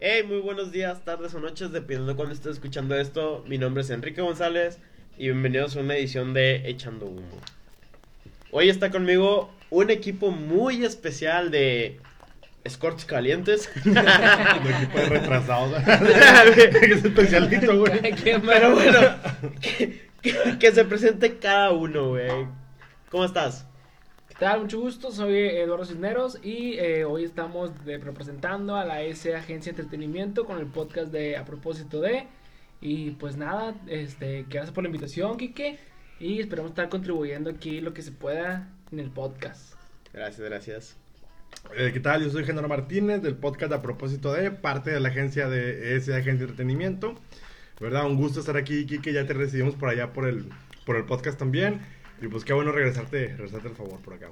Hey, muy buenos días, tardes o noches, dependiendo cuando estés escuchando esto. Mi nombre es Enrique González y bienvenidos a una edición de Echando Humo. Hoy está conmigo un equipo muy especial de escorts calientes. Un equipo de retrasados. es especialito, güey. Pero bueno, que, que- que se presente cada uno, güey. ¿Cómo estás? ¿Qué tal? Mucho gusto, soy Eduardo Cisneros y eh, hoy estamos de- representando a la S Agencia de Entretenimiento con el podcast de A propósito de. Y pues nada, este, gracias por la invitación, Quique. Y esperamos estar contribuyendo aquí lo que se pueda en el podcast. Gracias, gracias. Eh, ¿Qué tal? Yo soy Genaro Martínez del podcast A propósito de, parte de la agencia de ese Agencia de Entretenimiento. ¿Verdad? Un gusto estar aquí, Kike. Ya te recibimos por allá por el, por el podcast también. Y pues qué bueno regresarte, regresarte al favor por acá.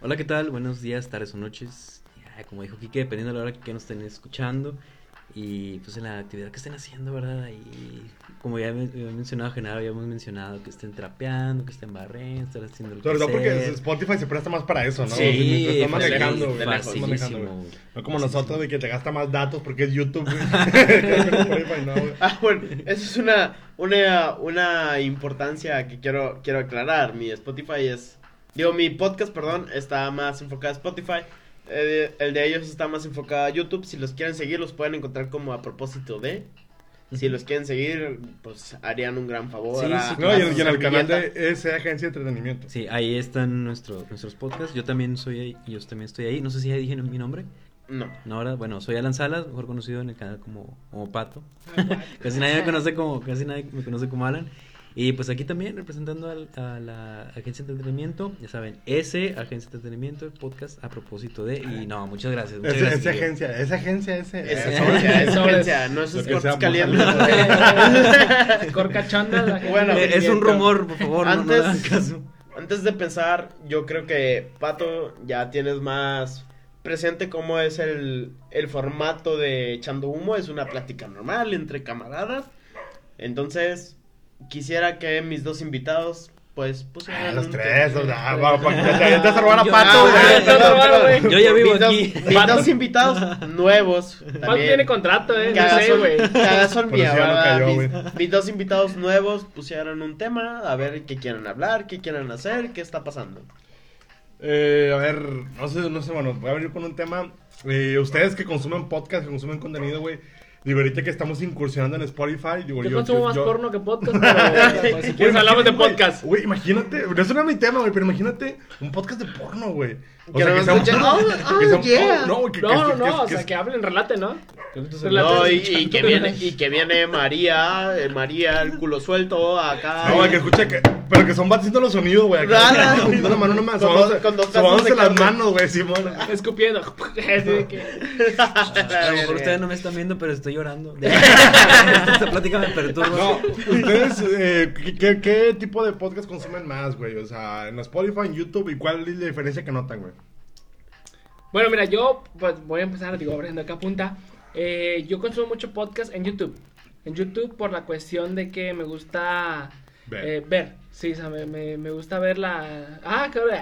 Hola, ¿qué tal? Buenos días, tardes o noches. Como dijo Kike, dependiendo de la hora que nos estén escuchando. Y pues en la actividad que estén haciendo, ¿verdad? Y como ya he mencionado, Genaro, ya hemos mencionado que estén trapeando, que estén barriendo, estén haciendo lo Sobre todo porque. Spotify se presta más para eso, ¿no? Sí, fácil, manejando, güey. manejando, güey. No como nosotros, de que te gasta más datos porque es YouTube, güey. No. Ah, bueno, eso es una, una, una importancia que quiero, quiero aclarar. Mi Spotify es. Digo, mi podcast, perdón, está más enfocado a Spotify. Eh, el de ellos está más enfocado a YouTube. Si los quieren seguir, los pueden encontrar como a propósito de. Si los quieren seguir, pues harían un gran favor. Sí, a- sí, No, y, a en- su y en el canal de ese Agencia de Entretenimiento. Sí, ahí están nuestro, nuestros podcasts. Yo también soy ahí, yo también estoy ahí. No sé si ya dije mi nombre. No. No, ahora, bueno, soy Alan Salas, mejor conocido en el canal como, como Pato. casi nadie me conoce como, casi nadie me conoce como Alan. Y pues aquí también representando al- a la agencia de entretenimiento, ya saben, ese agencia de entretenimiento, el podcast a propósito de, y no, muchas gracias. Muchas Esa, gracias esa agencia, esa agencia, ese. Es eh, agencia, es Sobres. agencia, no es Sports sea, calientes. Gente Bueno, Eh, es un rumor, por favor, no- no, Antes- le hagan caso. Antes de pensar, yo creo que, Pato, ya tienes más presente cómo es el, el formato de Echando Humo. Es una plática normal entre camaradas. Entonces, quisiera que mis dos invitados, pues, pusieran... Ah, los un tres, o sea, te- vas a robar a Yo- Pato, güey. Yo ya vivo Mis dos- aquí. Mis dos invitados nuevos. Pato también. tiene contrato, eh, no sé, güey. cagazón Por mía, mis, güey. mis dos invitados nuevos pusieron un tema, a ver qué quieren hablar, qué quieren hacer, qué está pasando. Eh, a ver, no sé, no sé, bueno, voy a venir con un tema. Eh, ustedes que consumen podcast, que consumen contenido, güey. Digo, ahorita que estamos incursionando en Spotify, digo, Yo, consumo más yo- porno que podcast, pero pues, si quieres hablamos de podcast. Güey, imagínate, eso no es mi tema, güey, pero imagínate un podcast de porno, güey. O Que sea, no que sea un- escuchen, oh, que yeah. No, que, No, no, no, o sea, que hablen, relaten, ¿no? No, y, y que viene, y que viene María, eh, María, el culo suelto acá. No, güey, que escucha que. Pero que son bats haciendo los sonidos, güey. acá. Nada. Metiendo la mano nomás. Con dos- con dos pedazos sobándose de las manos, güey, Simón. Escupiendo. Así de que- A lo mejor ustedes no me están viendo, pero estoy llorando. Esta plática me perturba. No, ustedes, eh, ¿qué, qué, qué tipo de podcast consumen más, güey? O sea, en Spotify, en YouTube, ¿y cuál es la diferencia que notan, güey? Bueno, mira, yo pues voy a empezar, digo, abriendo acá punta. Eh, yo consumo mucho podcast en YouTube. En YouTube por la cuestión de que me gusta Ver. eh, ver. Sí, o sea, me, me, me gusta ver la... Ah, cabrón.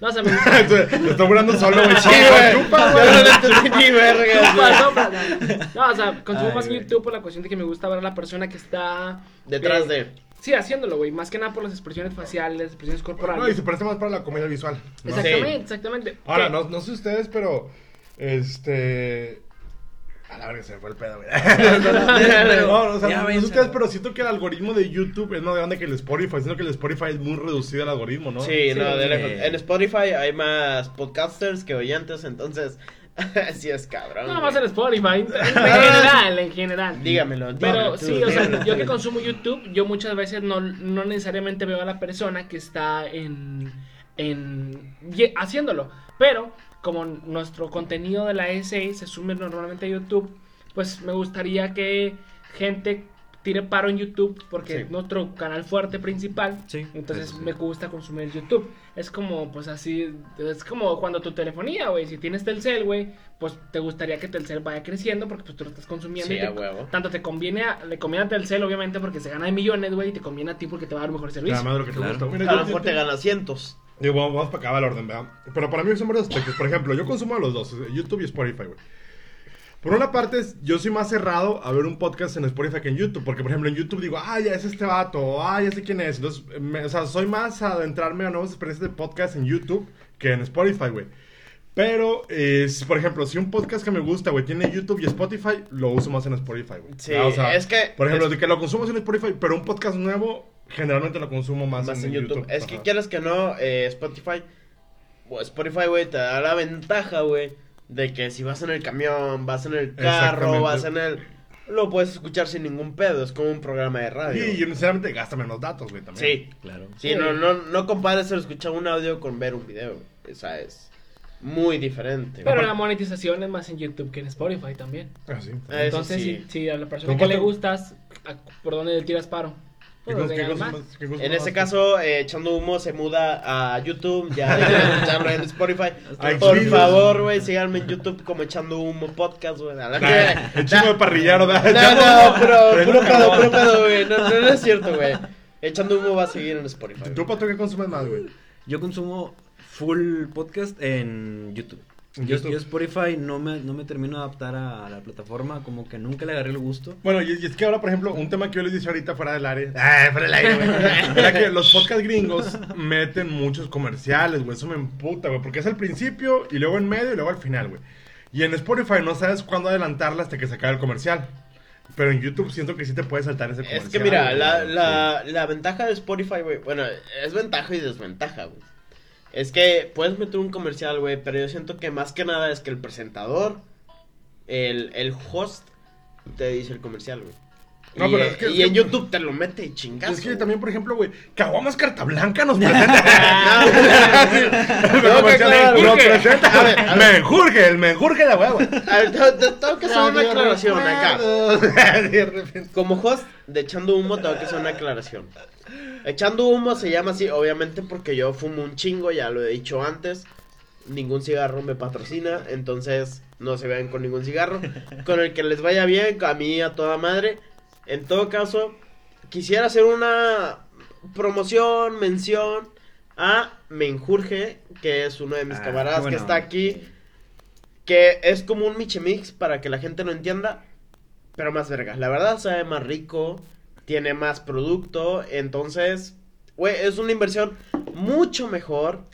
No, o sea, me gusta... Lo estoy burlando solo, güey. Sí, güey. chupa, Yo güey. no verga, Chupa, o sea, consumo Ay, más en. YouTube por la cuestión de que me gusta ver a la persona que está... Detrás eh, de. Sí, haciéndolo, güey. Más que nada por las expresiones faciales, expresiones corporales. No, y se parece más para la comedia visual. ¿no? Exactamente, Sí. exactamente. Ahora, no, no sé ustedes, pero. Este. A la verga se me fue el pedo, güey. No, o sea, ya no, sé ustedes, pero siento que el algoritmo de YouTube es más grande que el Spotify. Siento que el Spotify es muy reducido el algoritmo, ¿no? Sí, no, de sí. lejos. En Spotify hay más podcasters que oyentes, entonces. sí es cabrón. No, más en Spotify. En general, en general. Dígamelo, Pero dígamelo tú, sí, o sea, dígamelo yo que consumo YouTube, yo muchas veces no, no necesariamente veo a la persona que está en, en haciéndolo. Pero como nuestro contenido de la SI se sube normalmente a YouTube, pues me gustaría que gente tire paro en YouTube porque Sí. es nuestro canal fuerte principal. Sí, Entonces sí. me gusta consumir YouTube. Es como, pues así, es como cuando tu telefonía, güey. Si tienes Telcel, güey, pues te gustaría que Telcel vaya creciendo porque pues tú lo estás consumiendo. Sí, y te- a huevo. Tanto te conviene, a, le conviene a Telcel, obviamente, porque se gana de millones, güey, y te conviene a ti porque te va a dar mejor servicio. Nada más lo que te Claro. gusta. Mira, A lo mejor te gana cientos. Digo, vamos, vamos para acá el orden, ¿verdad? Pero para mí son varios aspectos. Por ejemplo, yo consumo los dos, YouTube y Spotify, güey. Por una parte, yo soy más cerrado a ver un podcast en Spotify que en YouTube. Porque, por ejemplo, en YouTube digo, ah, ya es este vato, o, ah, ya sé quién es. Entonces, me- o sea, soy más a adentrarme a nuevas experiencias de podcast en YouTube que en Spotify, güey. Pero, eh, si, por ejemplo, si un podcast que me gusta, güey, tiene YouTube y Spotify, lo uso más en Spotify, güey. Sí, Ah, o sea, es que- Por ejemplo, es- de que lo consumo en Spotify, pero un podcast nuevo, generalmente lo consumo más, Más en, en YouTube. Es que quieras que no, eh, Spotify. Spotify, güey, te da la ventaja, güey. De que si vas en el camión, vas en el carro, vas en el. Lo puedes escuchar sin ningún pedo. Es como un programa de radio. Y, y sinceramente gasta menos datos, güey, también. Sí. Claro. Sí, Sí. no, no, no compares el escuchar un audio con ver un video. güey. Esa es muy diferente. Pero güey. la monetización es más en YouTube que en Spotify también. Ah, sí. Eso Entonces, sí. si, si a la persona ¿Con que le gustas, ¿a- ¿por dónde le tiras paro? ¿Qué Pues, cos- qué ganas más. consumas- qué consumas En güey? caso, eh, echando humo se muda a YouTube. Ya de escucharlo en Spotify. Por favor, güey, síganme en YouTube como echando humo podcast, güey. El chico de parrillero, No, no, pero puro pedo, puro pedo, güey. No, no, no es cierto, güey. Echando humo va a seguir en Spotify. ¿Tú, Pato, qué consumes más, güey? Yo consumo full podcast en YouTube. Yo, Spotify no me, no me termino de adaptar a la plataforma, como que nunca le agarré el gusto. Bueno, y, y es que ahora, por ejemplo, un tema que yo les dije ahorita fuera del área. Ah, fuera del aire, güey. Era que los podcast gringos meten muchos comerciales, güey. Eso me emputa, güey. Porque es al principio y luego en medio y luego al final, güey. Y en Spotify no sabes cuándo adelantarla hasta que se acabe el comercial. Pero en YouTube siento que sí te puedes saltar ese comercial. Es que mira, la, la, la ventaja de Spotify, güey. Bueno, es ventaja y desventaja, güey. Es que puedes meter un comercial, güey. Pero yo siento que más que nada es que el presentador, el, el host, te dice el comercial, güey. No, y, pero es que- y en YouTube te lo mete y chingazo. Es que también, por ejemplo, güey, Caguamas Carta Blanca nos presenta. No, El no, presenta. Ver. Menjurje, el menjurje de huevo. Tengo que hacer una aclaración acá. Como host de Echando Humo, tengo que hacer una aclaración. Echando Humo se llama así, obviamente, porque yo fumo un chingo, ya lo he dicho antes. Ningún cigarro me patrocina, entonces no se vean con ningún cigarro. Con el que les vaya bien, a mí a toda madre. En todo caso, quisiera hacer una promoción, mención a Menjurje, que es uno de mis Ah, camaradas que está aquí. Que es como un Michemix para que la gente lo entienda. Pero más verga. La verdad sabe más rico. Tiene más producto. Entonces, güey, es una inversión mucho mejor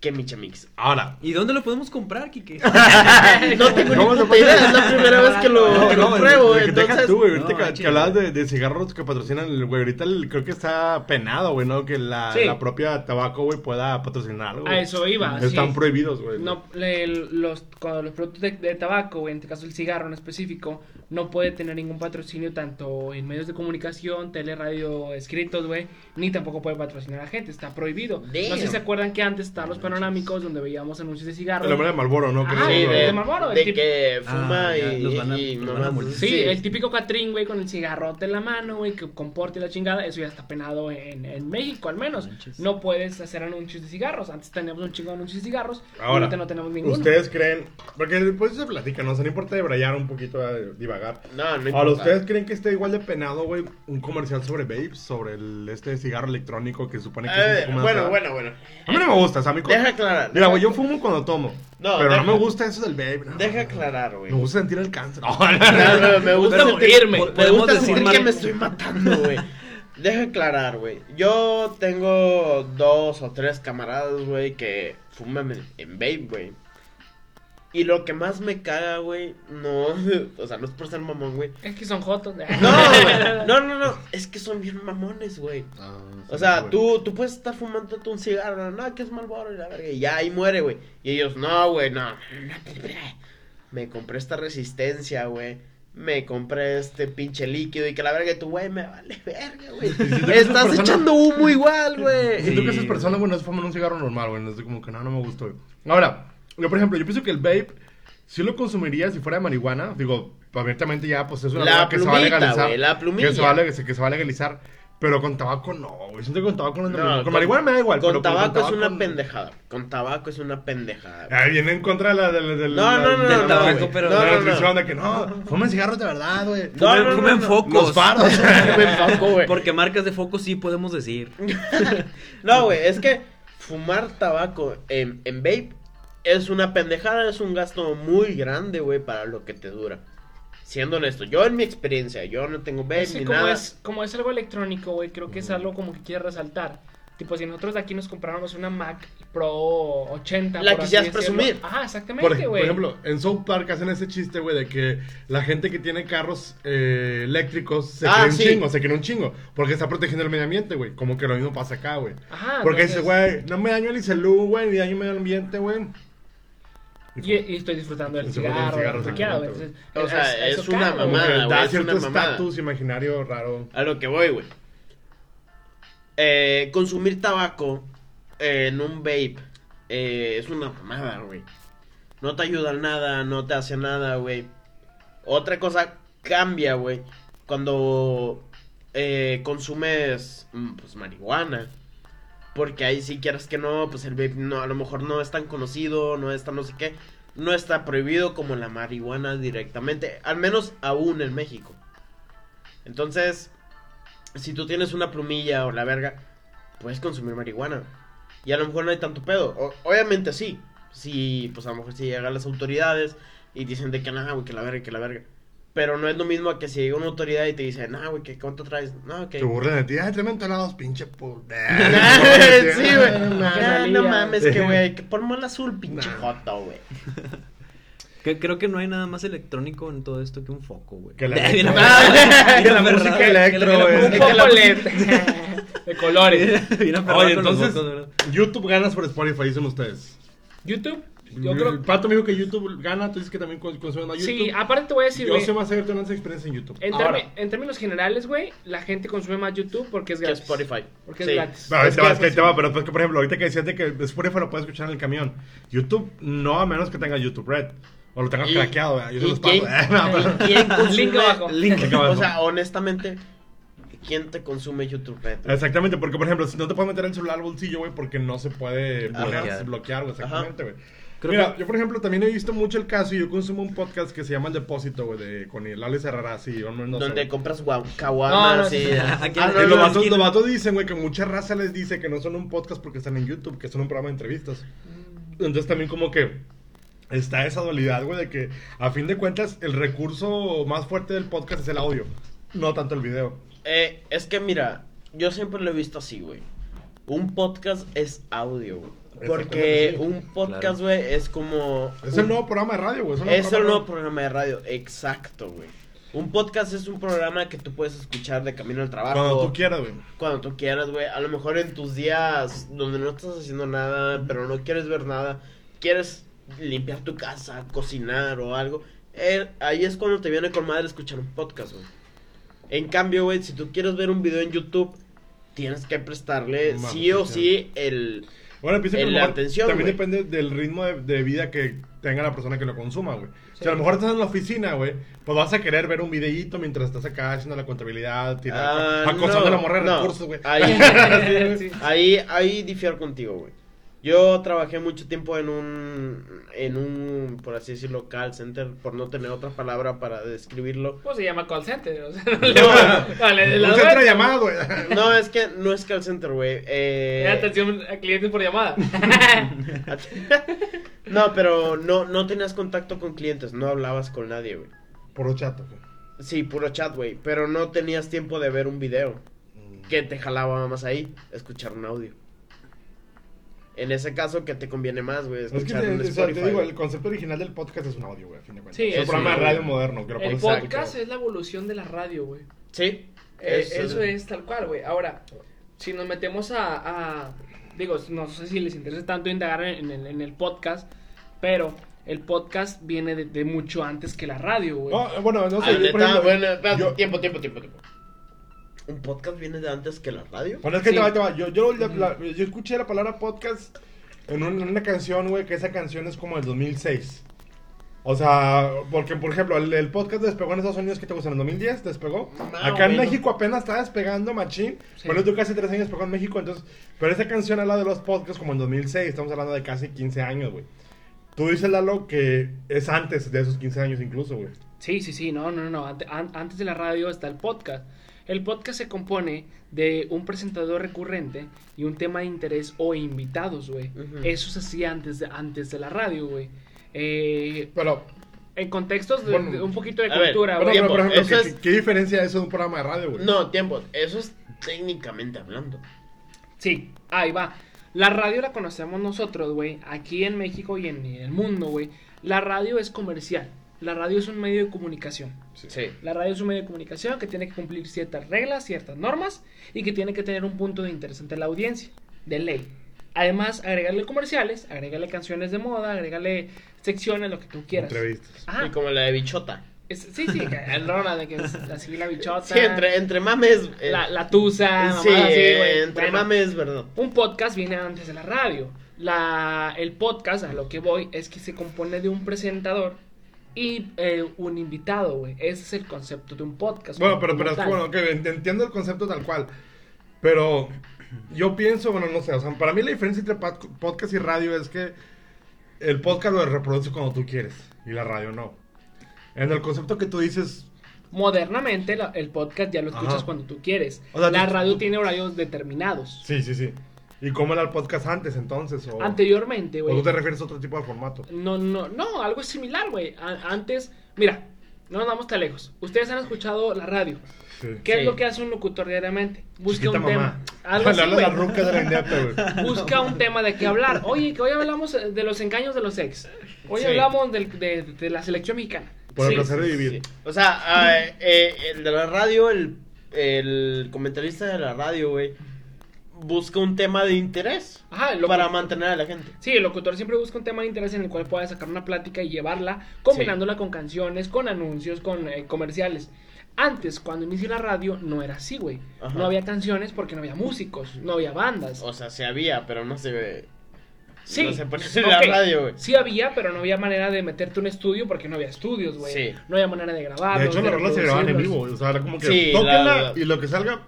que Michemix. Ahora, ¿Y dónde lo podemos comprar, Kike? No tengo ni idea. Es la primera vez que lo, No, que no, lo pruebo. de- de- Entonces, tú, güey, ahorita No, que, hablabas de, de cigarros que patrocinan, el güey, ahorita el- creo que está penado, güey, ¿no? Que la, Sí. la propia tabaco, güey, pueda patrocinar algo. A eso iba, Están sí. prohibidos, güey. No, le- los, cuando los productos de, de tabaco, güey, en este caso el cigarro en específico, no puede tener ningún patrocinio tanto en medios de comunicación, tele, radio, escritos, güey, ni tampoco puede patrocinar a gente, está prohibido. No sé si se acuerdan que antes estaban los panorámicos donde veíamos anuncios de cigarros. El hombre de Malboro, ¿no? Ah, sí, de, de Marlboro, el de que fuma Ah, ya, y, los van a- y los van a mamás, multar. Sí, el típico Catrín, güey, con el cigarrote en la mano, güey, que comporte la chingada, eso ya está penado en, en México, al menos. Manches. No puedes hacer anuncios de cigarros. Antes teníamos un chingo de anuncios de cigarros, y Ahora, ahorita no tenemos ninguno. ¿Ustedes creen? Porque después se platica, ¿no? O sea, no importa debrayar un poquito, eh, divagar. No, no Ahora, importa. ¿ustedes creen que esté igual de penado, güey, un comercial sobre vapes? Sobre el, este cigarro electrónico que supone que es Eh, un poco más... bueno, bueno, bueno. A mí no me gusta, o sea, a mí... co- Deja aclarar. Mira, güey, yo fumo cuando tomo. No, pero deja- no me gusta eso del vape. no. Deja aclarar, güey. Me gusta sentir el cáncer. No, No, no, me gusta sentirme. Me gusta decir sentir mal- que me estoy matando, güey. Deja aclarar, güey. Yo tengo dos o tres camaradas, güey, que fuman en, en vape, güey. Y lo que más me caga, güey, no, o sea, no es por ser mamón, güey. Es que son jotos. No, güey, no, no, no, es que son bien mamones, güey. Ah, O sea, tú, tú puedes estar fumando un cigarro, no, que es Malboro y la verga, y ya ahí muere, güey. Y ellos, no, güey, no. Me compré esta resistencia, güey. Me compré este pinche líquido y que la verga, tú, güey, me vale verga, güey. que Estás echando humo igual, güey. Siento que Sí. esas personas, güey, no se fuman un cigarro normal, güey. No es como que no, no me gustó, güey. Ahora, yo, por ejemplo, yo pienso que el vape sí lo consumiría si fuera de marihuana. Digo, abiertamente ya, pues es una La droga que se va a plumita, legalizar. güey, la plumilla. Que se, va a, leg- que se va a legalizar. Pero con tabaco no, güey. Siento que con tabaco no No, mismo. Con, marihuana me da igual. Con pero tabaco es una no. pendejada. Con tabaco es una pendejada. Ah, viene en contra de la, de de No, no, no, del no, tabaco, pero No, de la no, no. nutrición de que no, fumen cigarros de verdad, güey. No, no, no, Fumen no. focos. Los faros. Fumen foco, güey. Porque marcas de foco sí podemos decir. No, güey, es que fumar tabaco en, en vape es una pendejada, es un gasto muy grande, güey, para lo que te dura. Siendo honesto, yo en mi experiencia, yo no tengo vape Sí, ni como, nada. es, como es algo electrónico, güey, creo que es algo como que quiere resaltar. Tipo, si nosotros de aquí nos compráramos una Mac Pro 80. La por así quisieras presumir. Ajá, Por, exactamente, por güey. ejemplo, en South Park hacen ese chiste, güey, de que la gente que tiene carros eh, eléctricos se Ah, quiere un sí. chingo, se quiere un chingo, porque está protegiendo el medio ambiente, güey. Como que lo mismo pasa acá, güey. Ajá, Porque entonces- dice, güey, no me daño el celú, güey, ni daño el medio ambiente, güey. Y, y estoy disfrutando del cigarro, cigarro, Entonces, O sea, es una mamada, güey, da es cierto una mamada. estatus imaginario raro. A lo que voy, güey. Eh, consumir tabaco en un vape eh, es una mamada, güey. No te ayuda en nada, no te hace nada, güey. Otra cosa cambia, güey. Cuando eh, consumes mm, pues marihuana. Porque ahí si quieras que no, pues el vape no, a lo mejor no es tan conocido, no es tan no sé qué. No está prohibido como la marihuana directamente. Al menos aún en México. Entonces, si tú tienes una plumilla o la verga, puedes consumir marihuana. Y a lo mejor no hay tanto pedo. Obviamente sí. Sí, pues a lo mejor si llegan las autoridades y dicen de que nada, que la verga, que la verga. Pero no es lo mismo a que si llega una autoridad y te dice, nah, güey, que ¿cuánto traes? No, que... Te burlan de ti, ay, tremendo helados, pinche por... sí, güey. Ah, Ah, salía. no mames, que güey, que por mal azul, pinche Nah. joto, güey. Que- creo que no hay nada más electrónico en todo esto que un foco, güey. Que la que la música electro, güey. Un LED de colores. Oye, entonces. YouTube ganas por Spotify, dicen ustedes. YouTube, yo creo. Pato me dijo que YouTube gana, tú dices que también cons- consumes más YouTube. Sí, aparte te voy a decir, Yo güey. sé más abierto en esa experiencia en YouTube. En, Ahora. termi- en términos generales, güey, la gente consume más YouTube porque es Que gratis. Spotify. Porque es Sí. gratis. Pero ahí Es te va, que es que ahí es te va, así. pero pues que por ejemplo, ahorita que decías de que Spotify lo puedes escuchar en el camión. YouTube, no a menos que tenga YouTube Red. O lo tengas Y- craqueado, ¿verdad? yo se ¿Y los quién, No, pero- y quién consume? Link abajo. Link abajo. O sea, honestamente, ¿quién te consume YouTube Red? güey? Exactamente, porque por ejemplo, si no te puedes meter el celular al bolsillo, güey, porque no se puede Ajá. bloquear, bloquear, güey, exactamente, güey. Creo Mira, que- yo por ejemplo también he visto mucho el caso y yo consumo un podcast que se llama El Depósito, güey, de con el sí, o no, no sé, donde güey. compras guau, caguamas no, y... Y los vatos, aquí- los vatos dicen, güey, que mucha raza les dice que no son un podcast porque están en YouTube, que son un programa de entrevistas. Entonces también como que está esa dualidad, güey, de que a fin de cuentas el recurso más fuerte del podcast es el audio, no tanto el video. Eh, es que mira, yo siempre lo he visto así, güey. Un podcast es audio, güey. Porque un podcast, Claro. güey, es como... Es un- el nuevo programa de radio, güey. Es nuevo el nuevo programa de radio, exacto, güey. Un podcast es un programa que tú puedes escuchar de camino al trabajo. Cuando tú quieras, güey. Cuando tú quieras, güey. A lo mejor en tus días donde no estás haciendo nada, pero no quieres ver nada, quieres limpiar tu casa, cocinar o algo. eh, ahí es cuando te viene con madre escuchar un podcast, güey. En cambio, güey, si tú quieres ver un video en YouTube, tienes que prestarle sí o sí el... Bueno, piensa que la atención, también güey. depende del ritmo de, de vida que tenga la persona que lo consuma, güey. Sí. Si a lo mejor estás en la oficina, güey, pues vas a querer ver un videíto mientras estás acá haciendo la contabilidad, tirar, Ah, acosando no, a la morra de no. recursos, güey. Ahí, Sí. ahí, ahí difiero contigo, güey. Yo trabajé mucho tiempo en un, en un, por así decirlo, call center, por no tener otra palabra para describirlo. Pues se llama call center. O sea, No. vale, la Un centro de llamada, güey. No, es que no es call center, güey. Eh, atención a clientes por llamada. no, pero no, no tenías contacto con clientes, no hablabas con nadie, güey. Puro chato, güey. Sí, puro chat, güey, pero no tenías tiempo de ver un video. Mm. que te jalaba más ahí? Escuchar un audio. En ese caso, ¿qué te conviene más, güey? Es que un o sea, te digo, el concepto original del podcast es un audio, güey, a fin de cuentas. Sí, es un programa sí. de radio moderno. Que lo El podcast es la evolución de la radio, güey. Sí. Eh, Eso- eso es tal cual, güey. Ahora, si nos metemos a, a- Digo, no sé si les interesa tanto indagar en, el- en el podcast, pero el podcast viene de, de mucho antes que la radio, güey. No, bueno, no sé. Ah, yo, por neta, ejemplo, bueno, espérate, yo- tiempo, tiempo, tiempo, tiempo. ¿Un podcast viene de antes que la radio? Bueno, es que Sí. te va, te va. Yo, yo, la- la- yo escuché la palabra podcast en, un- en una canción, güey, que esa canción es como del 2006. O sea, porque, por ejemplo, el, el podcast despegó en Estados Unidos, ¿qué te gusta? ¿En el 2010 despegó? Más Acá en. México apenas está despegando Machín. Sí. Bueno, tú casi tres años despegó en México, entonces... Pero esa canción habla de los podcasts como en 2006, estamos hablando de casi 15 años, güey. Tú dices, Lalo, que es antes de esos 15 años incluso, güey. Sí, sí, sí, no, no, no, no. Ante- an- antes de la radio está el podcast. El podcast se compone de un presentador recurrente y un tema de interés o invitados, güey. Eso se hacía antes de, antes de la radio, güey. Eh, Pero, en contextos de, Bueno, de un poquito de cultura, bueno, güey. pero, por ejemplo, ¿qué, es- qué diferencia eso de un programa de radio, güey? No, tiempo. Eso es técnicamente hablando. Sí, ahí va. La radio la conocemos nosotros, güey, aquí en México y en el mundo, güey. La radio es comercial. La radio es un medio de comunicación. Sí. La radio es un medio de comunicación que tiene que cumplir ciertas reglas, ciertas normas y que tiene que tener un punto de interés ante la audiencia, de ley. Además, agregarle comerciales, agregarle canciones de moda, agregarle secciones, lo que tú quieras. Entrevistas. Ajá. Y como la de bichota. Es- sí, sí, el Rona de que es así la bichota. Sí, entre, entre mames. eh, la, la tusa, sí, mamadas así, güey. entre Bueno, mames, verdad. Un podcast viene antes de la radio. La, el podcast, a lo que voy, es que se compone de un presentador y eh, un invitado, güey. Ese es el concepto de un podcast. Bueno, pero, pero tal. bueno, ok, ent- entiendo el concepto tal cual. Pero yo pienso, bueno, no sé, o sea, para mí la diferencia entre pod- podcast y radio es que el podcast lo reproduce cuando tú quieres y la radio no. En el concepto que tú dices, Modernamente, la- el podcast ya lo escuchas Ajá. cuando tú quieres. O sea, la tú- radio tú- tiene horarios determinados. sí, sí, sí. ¿Y cómo era el podcast antes entonces? O, Anteriormente, ¿O güey. tú te refieres a otro tipo de formato? No, no, no, algo similar, güey. A- Antes, mira, no nos vamos tan lejos. Ustedes han escuchado la radio. Sí. ¿Qué Sí. es lo que hace un locutor diariamente? Busca Chiquita un mamá. tema. Algo así, hablas a güey. ruca de la Indepe, güey. Busca un tema de qué hablar. Oye, que hoy hablamos eh, de los engaños de los ex. Hoy Sí. hablamos del- de, de la selección mexicana. Por el placer de vivir. Sí. O sea, ah, eh, el de la radio, el, el comentarista de la radio, güey, busca un tema de interés Ajá, el para mantener a la gente. Sí, el locutor siempre busca un tema de interés en el cual pueda sacar una plática y llevarla, combinándola con canciones, con anuncios, con eh, comerciales. Antes, cuando inició la radio, no era así, güey. Ajá. No había canciones porque no había músicos, no había bandas. O sea, se había, pero no se ve. Sí. No se ponía en la radio, güey. Sí había, pero no había manera de meterte un estudio porque no había estudios, güey. Sí. No había manera de grabarlos. De hecho, las rolas se grababan en vivo, güey. O sea, era como que Sí, tóquenla la- y lo que salga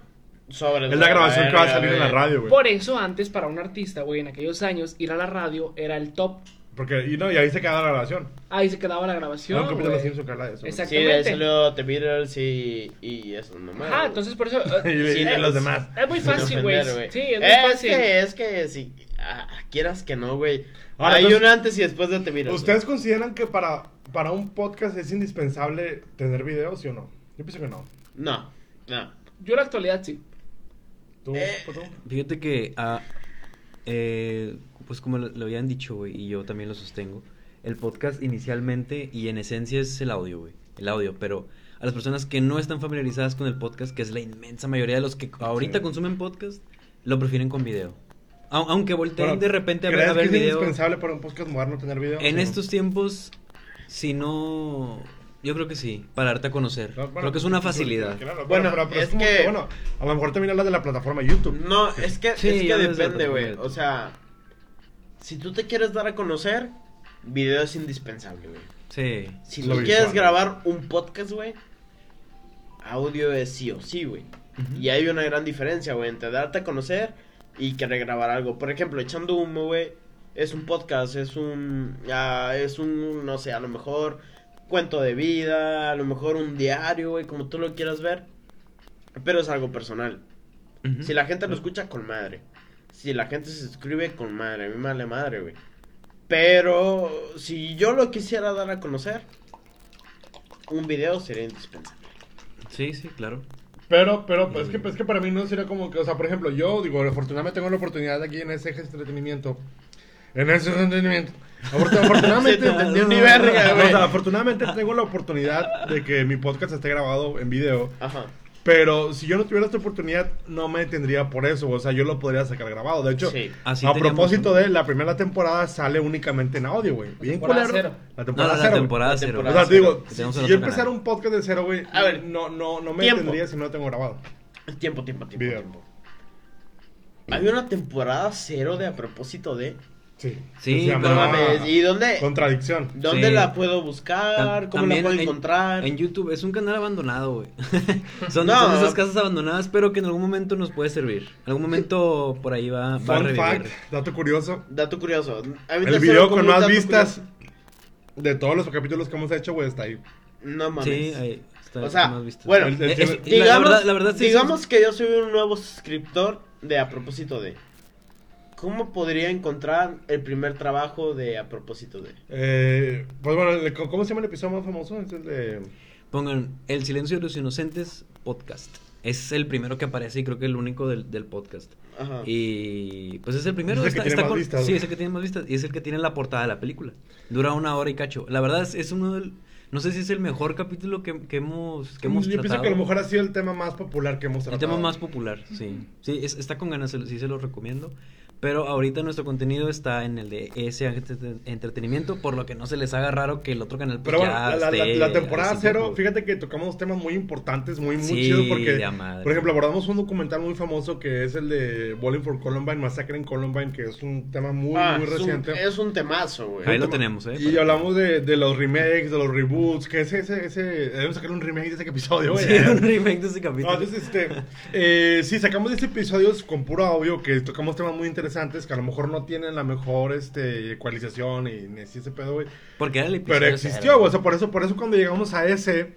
Sobre es la grabación que va a salir en la radio, güey. Por eso antes para un artista, güey, en aquellos años, ir a la radio era el top. Porque, y no, y ahí se quedaba la grabación. Ahí se quedaba la grabación. Era un capítulo güey. de Simpson que habla de eso. Sí, de Exactamente. salió The Beatles y, y eso nomás. Ajá, entonces por eso... eh, Y Sí, de los demás. Es muy fácil, güey. Sí, es muy es fácil. que, es que si ah, quieras que no, güey. Ahora, Hay entonces, un antes y después de The Beatles. ¿Ustedes consideran que para, para un podcast es indispensable tener videos, sí o no? Yo pienso que no. No, no. Yo en la actualidad sí. ¿Tú, Eh. Pato? Fíjate que, ah, eh, pues como lo, lo habían dicho, güey, y yo también lo sostengo, el podcast inicialmente y en esencia es el audio, güey, el audio, pero a las personas que no están familiarizadas con el podcast, que es la inmensa mayoría de los que ahorita Sí. consumen podcast, lo prefieren con video. Au- Aunque volteen Bueno, de repente a ver, ¿crees a ver que es video. indispensable para un podcast moderno tener videos? En estos tiempos, si no... Yo creo que sí, para darte a conocer. No, bueno, creo que es una facilidad. claro, Bueno, pero, pero es, es como que- que, bueno, a lo mejor también hablas de la plataforma YouTube. No, es que, Sí, es depende, güey. O sea, si tú te quieres dar a conocer, video es indispensable, güey. Sí. Si Lo tú quieres grabar un podcast, güey, audio es sí o sí, güey. Y hay una gran diferencia, güey, entre darte a conocer y querer grabar algo. Por ejemplo, echando humo, güey, es un podcast, es un, ah, es un, no sé, a lo mejor cuento de vida, a lo mejor un diario, güey, como tú lo quieras ver. Pero es algo personal. Si la gente lo escucha, con madre. Si la gente se suscribe, con madre. A mí me vale madre, güey. Pero si yo lo quisiera dar a conocer, un video sería indispensable. Sí, sí, claro. Pero, pero, pues, es, que, es que para mí no sería como que, o sea, por ejemplo, yo, digo, afortunadamente tengo la oportunidad aquí en ese eje de entretenimiento. En ese entretenimiento. Afortun- Afortunadamente. Ni verga, No, güey. o sea, afortunadamente tengo la oportunidad de que mi podcast esté grabado en video. Ajá. Pero si yo no tuviera esta oportunidad, no me tendría por eso. O sea, yo lo podría sacar grabado. De hecho, Sí. Así a propósito un- de la primera temporada sale únicamente en audio, güey. Bien temporada cero. La No, temporada la, la cero, temporada La cero. O sea, cero. digo, si, yo empezara un podcast de cero, güey, A ver, no, no, no me tiempo. tendría si no lo tengo grabado. Tiempo, tiempo, tiempo. Video. tiempo. Hay una temporada cero de a propósito de. Sí. Sí, Se pero mames. ¿Y dónde? Contradicción. ¿Dónde Sí. la puedo buscar? ¿Cómo la puedo en- encontrar? En YouTube es un canal abandonado, güey. son, No. son esas casas abandonadas, pero que en algún momento nos puede servir. En algún momento por ahí va, va a Fun revivir. fact, dato curioso. Dato curioso. El video con más vistas curioso. de todos los capítulos que hemos hecho, güey, está ahí. No mames. Sí, ahí está, O sea, más vistas. bueno, El- el- el- la digamos, verdad- la verdad sí, digamos que yo soy un nuevo suscriptor de a propósito de. ¿Cómo podría encontrar el primer trabajo de a propósito de? Eh, pues bueno, el- ¿cómo se llama el episodio más famoso? Es el de... Pongan El silencio de los inocentes podcast. Es el primero que aparece y creo que el único del, del podcast. Ajá. Y pues es el primero. Es el que está- tiene está más con- vistas, Sí, es el que tiene más vistas. Y es el que tiene la portada de la película. Dura una hora y cacho. La verdad es, es uno del. No sé si es el mejor capítulo que, que hemos, que hemos Yo pienso tratado. que a lo mejor ha sido el tema más popular que hemos El tratado. tema más popular, sí. Sí, es- está con ganas, sí se lo recomiendo. Pero ahorita nuestro contenido está en el de ese entretenimiento, por lo que no se les haga raro que el otro canal pues, Pero bueno, ya la, la- esté la temporada cero, fíjate que tocamos temas muy importantes, muy, muy Sí, chidos, porque, por ejemplo, abordamos un documental muy famoso que es el de Bowling for Columbine, Masacre en Columbine, que es un tema muy, Ah, muy es un- reciente. Es un temazo, güey. Ahí lo tema- tenemos, ¿eh? Y hablamos de, de los remakes, de los reboots, que ese, ese, ese, debemos sacar un remake de ese episodio, güey. Sí, un remake de ese capítulo. No, entonces, este, eh, sí, sacamos de este episodio con puro audio que tocamos temas muy interesantes que a lo mejor no tienen la mejor este, ecualización y ni ese pedo, güey. Porque era el episodio. Pero existió, güey. O sea, por eso, por eso cuando llegamos a ese,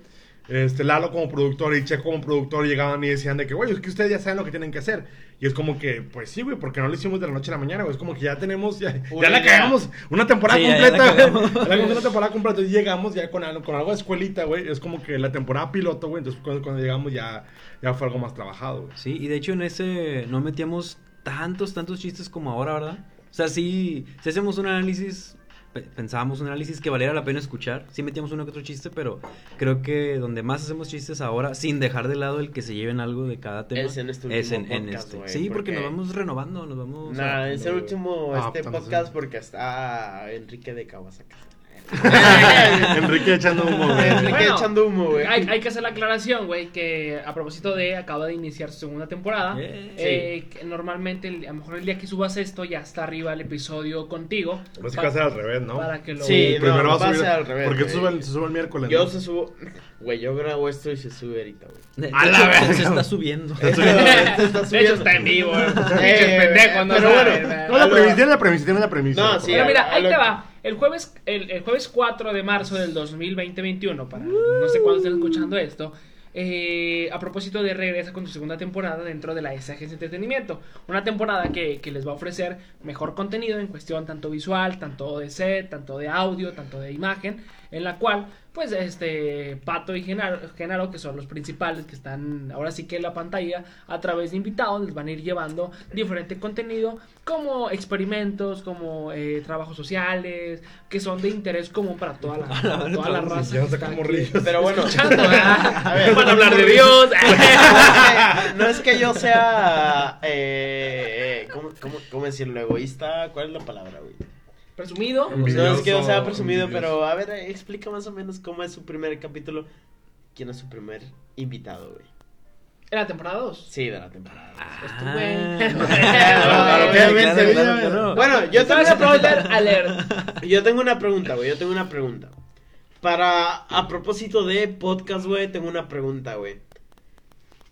este, Lalo como productor y Che como productor llegaban y decían de que, güey, es que ustedes ya saben lo que tienen que hacer. Y es como que, pues sí, güey, porque no lo hicimos de la noche a la mañana, güey. Es como que ya tenemos, ya, ya la cagamos una temporada Sí, ya- ya completa, güey. cagamos. Ya la una temporada completa. Entonces llegamos ya con, algo- con algo de escuelita, güey. Es como que la temporada piloto, güey. Entonces cuando, cuando llegamos ya, ya fue algo más trabajado, güey. Sí, y de hecho en ese no metíamos tantos, tantos chistes como ahora, ¿verdad? O sea, sí, si hacemos un análisis, pe- pensábamos un análisis que valiera la pena escuchar, sí metíamos uno que otro chiste, pero creo que donde más hacemos chistes ahora, sin dejar de lado el que se lleven algo de cada tema, Es en este es en podcast, este. sí, porque, porque- nos vamos renovando, nos vamos... Nah, adaptando, es el último Ah, este podcast porque está Enrique de Kawasaki. Enrique echando humo, güey. Enrique Bueno, echando humo, güey. Hay, hay que hacer la aclaración, güey, que a propósito de acaba de iniciar su segunda temporada. Yeah. eh, que normalmente, a lo mejor el día que subas esto, ya está arriba el episodio contigo. Pero sí Pa- que va a ser al revés, ¿no? Para que lo. Sí, Primero no, va a va a subir- ser al revés, Porque güey. se sube, el- se sube el miércoles. Yo ¿no? se subo. Güey, yo grabo esto y se sube ahorita, güey. A la verga. se, se está subiendo. Esto está De hecho, subiendo. está en vivo. eh. Pinches Eh, pendejos, no pero bueno, la tiene la premisa, tiene la premisa. No, sí, Pero mira, ahí lo te va. El jueves, el, jueves 4 de marzo del 2020-21, para no sé cuándo estén escuchando esto, eh, a propósito de regresa con su segunda temporada dentro de la S de Entretenimiento. Una temporada que, que les va a ofrecer mejor contenido en cuestión tanto visual, tanto de set, tanto de audio, tanto de imagen, en la cual, pues, este, Pato y Genaro, Genaro, que son los principales que están ahora sí que en la pantalla, a través de invitados, les van a ir llevando diferente contenido, como experimentos, como eh, trabajos sociales, que son de interés común para toda la, para toda la raza. Ya no que está aquí. Pero bueno. A ver, Van a hablar de Dios. no es que yo sea. Eh, eh, ¿cómo, cómo, ¿Cómo decirlo? Egoísta. ¿Cuál es la palabra, güey? Presumido. No es que yo sea presumido, envidioso. pero a ver, explica más o menos cómo es su primer capítulo. ¿Quién es su primer invitado, güey? En la temporada 2. Sí, de la temporada. Ah, güey. Claro, obviamente, claro, obviamente. claro. Bueno, yo tengo una pregunta. Yo tengo una pregunta, güey. Yo tengo una pregunta. Para, a propósito de podcast, güey, tengo una pregunta, güey.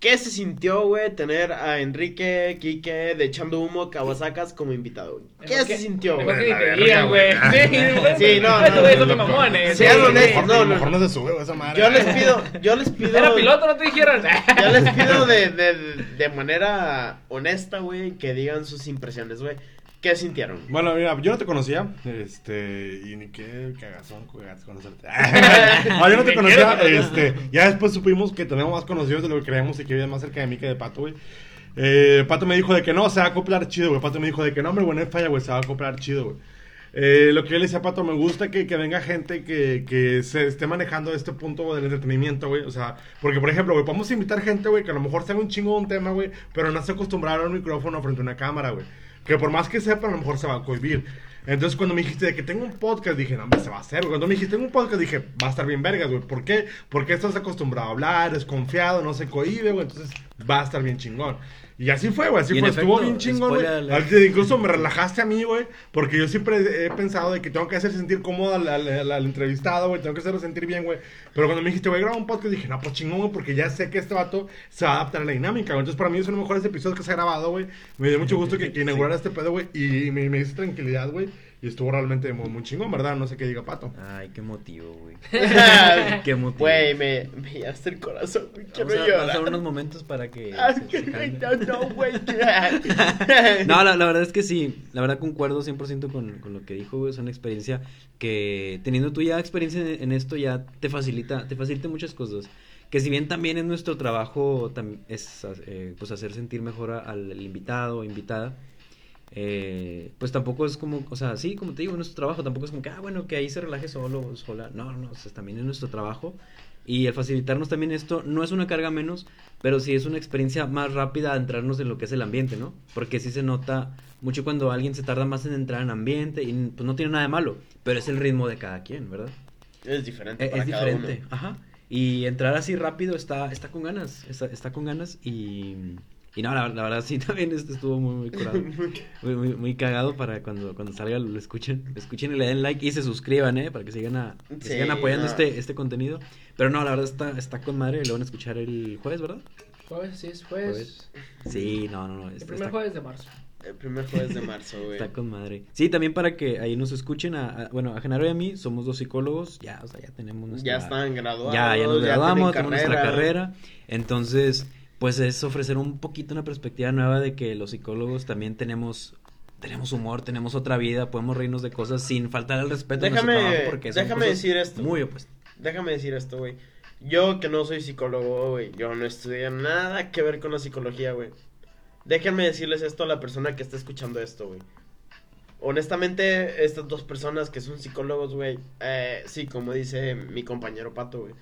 ¿Qué se sintió, güey, tener a Enrique, Quique, de Echando Humo, Kawasakas como invitado? güey? ¿Qué se sintió, güey? que La güey. Sí, Sí, no, no, no, de mamones. Sean honestos, no, no. mejor no se sube güey, esa madre. Yo les pido, yo les pido. Era piloto, no te dijeron. Yo les pido de, de, de manera honesta, güey, que digan sus impresiones, güey. ¿Qué sintieron? Bueno, mira, yo no te conocía, este, y ni qué cagazón conocerte. no, yo no te conocía, este, ya después supimos que tenemos más conocidos de lo que creíamos y que vivían más cerca de mí que de Pato, güey. Eh, Pato me dijo de que no, se va a acoplar chido, güey. Pato me dijo de que no, hombre, güey, no hay falla, güey, se va a acoplar chido, güey. Eh, lo que yo le decía a Pato, me gusta que, que venga gente que, que se esté manejando este punto del entretenimiento, güey. O sea, porque, por ejemplo, güey, podemos invitar gente, güey, que a lo mejor sabe un chingo de un tema, güey, pero no se acostumbraron a un micrófono frente a una cámara, güey. Que por más que sepa, a lo mejor se va a cohibir. Entonces, cuando me dijiste de que tengo un podcast, dije, no, se va a hacer. Cuando me dijiste tengo un podcast, dije, va a estar bien vergas, güey. ¿Por qué? Porque estás acostumbrado a hablar, desconfiado, no se cohibe, güey. Entonces, va a estar bien chingón. Y así fue, güey. Así fue. Estuvo efecto, bien chingón, güey. Incluso me relajaste a mí, güey. Porque yo siempre he pensado de que tengo que hacer sentir cómodo al, al- al- entrevistado, güey. Tengo que hacerlo sentir bien, güey. Pero cuando me dijiste, güey, graba un podcast, dije, no, pues chingón, güey. Porque ya sé que este vato se va a adaptar a la dinámica. Entonces, para mí es uno de los mejores episodios que se ha grabado, güey. Me dio mucho gusto que, que inaugurara este pedo, güey. Y me, me hizo tranquilidad, güey. Y estuvo realmente muy, muy chingón, ¿verdad? No sé qué diga Pato. Ay, qué motivo, güey. Qué motivo. Güey, me, me llenaste el corazón, güey. Quiero Vamos a, vamos a dar llorar. unos momentos para que. Se- se calme. no, no, güey. No, la, la verdad es que sí, la verdad concuerdo 100% con, con lo que dijo, güey, es una experiencia que teniendo tú ya experiencia en, en esto ya te facilita, te facilita muchas cosas. Que si bien también es nuestro trabajo, es eh, pues hacer sentir mejor al invitado o invitada, eh, pues tampoco es como, o sea, sí, como te digo, nuestro trabajo tampoco es como que, ah, bueno, que ahí se relaje solo, sola. No, no, o sea, también es nuestro trabajo. Y el facilitarnos también esto no es una carga menos, pero sí es una experiencia más rápida a entrarnos en lo que es el ambiente, ¿no? Porque sí se nota mucho cuando alguien se tarda más en entrar en ambiente y pues no tiene nada de malo, pero es el ritmo de cada quien, ¿verdad? Es diferente. Eh, para es cada diferente, uno. ajá. Y entrar así rápido está, está con ganas, está, está con ganas y, y no, la, la verdad sí también este estuvo muy, muy curado, muy, muy, muy cagado para cuando, cuando salga lo escuchen, lo escuchen y le den like y se suscriban, ¿eh? Para que sigan, a, que Sí, sigan apoyando no. este, este contenido. Pero no, la verdad está, está con madre, lo van a escuchar el jueves, ¿verdad? Jueves, sí, es jueves. Sí, no, no, no. El está- primer está- jueves de marzo. El primer jueves de marzo, güey. Está con madre. Sí, también para que ahí nos escuchen, a, a- bueno, a Genaro y a mí, somos dos psicólogos, ya, o sea, ya tenemos nuestra... Ya están graduados. Ya, ya nos graduamos, tenemos nuestra carrera. Entonces, pues es ofrecer un poquito una perspectiva nueva de que los psicólogos también tenemos tenemos humor, tenemos otra vida, podemos reírnos de cosas sin faltar al respeto a Déjame- trabajo porque son déjame decir esto. Muy opuestas. Déjame decir esto, güey. Yo que no soy psicólogo, güey. Yo no estudié nada que ver con la psicología, güey. Déjenme decirles esto a la persona que está escuchando esto, güey. Honestamente, estas dos personas que son psicólogos, güey, eh, sí, como dice mi compañero Pato, güey,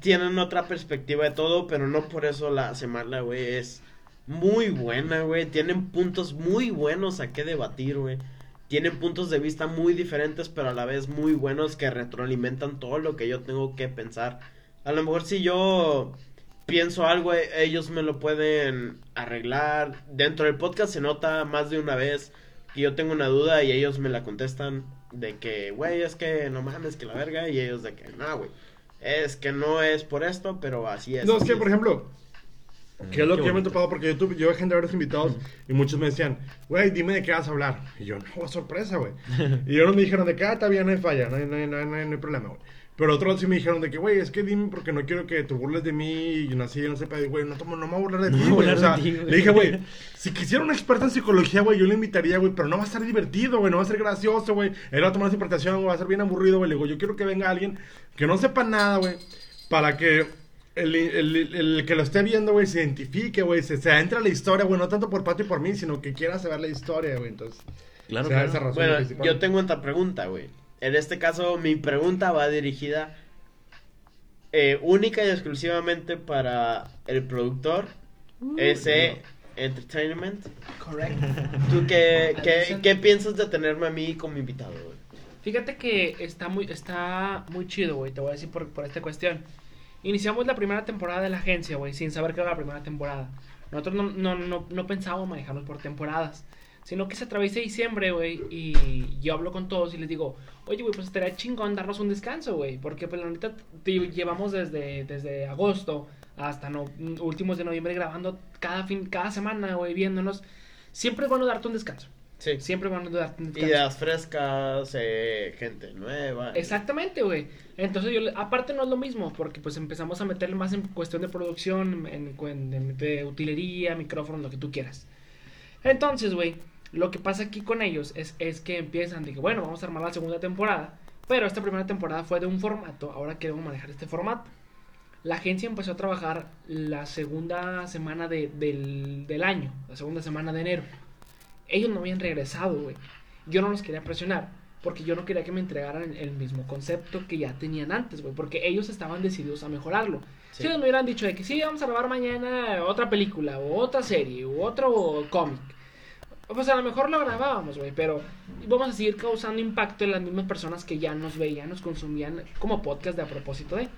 tienen otra perspectiva de todo, pero no por eso la hace mala, güey. Es muy buena, güey. Tienen puntos muy buenos a qué debatir, güey. Tienen puntos de vista muy diferentes, pero a la vez muy buenos que retroalimentan todo lo que yo tengo que pensar. A lo mejor si yo pienso algo, eh, ellos me lo pueden arreglar. Dentro del podcast se nota más de una vez que yo tengo una duda y ellos me la contestan de que, güey, es que no mames, que la verga. Y ellos de que, no, güey, es que no es por esto, pero así es. No, es que, por ejemplo, que es lo Qué que yo me he topado, porque yo, tuve, yo he gente varios invitados y muchos me decían, güey, dime de qué vas a hablar. Y yo, no, sorpresa, güey. y ellos me dijeron de que, ah, está bien, no hay falla, no hay, no hay, no hay, no hay- no hay problema, güey. Pero otros sí me dijeron de que, güey, es que dime porque no quiero que te burles de mí y no así, no sé, pero, güey, no, tomo- no me voy a burlar de ti, güey. O sea, de ti, güey. le dije, güey, si quisiera un experto en psicología, güey, yo le invitaría, güey, pero no va a estar divertido, güey, no va a ser gracioso, güey. Él va a tomar esa interpretación, güey, va a ser bien aburrido, güey. Le digo, yo quiero que venga alguien que no sepa nada, güey, para que el, el- el- el que lo esté viendo, güey, se identifique, güey, se, se adentre a la historia, güey, no tanto por Pato y por mí, sino que quiera saber la historia, güey, entonces. Claro, o sea, claro. esa razón Bueno, principal. yo tengo otra pregunta, güey. En este caso, mi pregunta va dirigida eh, única y exclusivamente para el productor, ese Entertainment. Correcto. ¿Tú qué, qué, qué piensas de tenerme a mí como invitado, güey? Fíjate que está muy, está muy chido, güey. Te voy a decir por, por esta cuestión. Iniciamos la primera temporada de la agencia, güey, sin saber que era la primera temporada. Nosotros no, no, no, no pensábamos manejarnos por temporadas. Sino que se atraviesa diciembre, güey, y yo hablo con todos y les digo, oye, güey, pues estaría chingón darnos un descanso, güey. Porque pues la neta te- llevamos desde, desde agosto hasta no, últimos de noviembre grabando cada fin, cada semana, güey, viéndonos. Siempre es bueno darte un descanso. Sí. Siempre darte un descanso. Ideas frescas, eh, gente nueva. Exactamente, güey. Entonces yo, aparte no es lo mismo, porque pues empezamos a meterle más en cuestión de producción, en, en- en- de utilería, micrófono, lo que tú quieras. Entonces, güey, lo que pasa aquí con ellos es, es que empiezan de que, bueno, vamos a armar la segunda temporada, pero esta primera temporada fue de un formato, ahora queremos manejar este formato. La agencia empezó a trabajar la segunda semana de- del, del año, la segunda semana de enero. Ellos no habían regresado, güey. Yo no los quería presionar, porque yo no quería que me entregaran el mismo concepto que ya tenían antes, güey, porque ellos estaban decididos a mejorarlo. Sí. Si ellos me hubieran dicho de que sí, vamos a grabar mañana otra película, o otra serie, o otro cómic, pues a lo mejor lo grabábamos, güey, pero vamos a seguir causando impacto en las mismas personas que ya nos veían, nos consumían como podcast de a propósito de.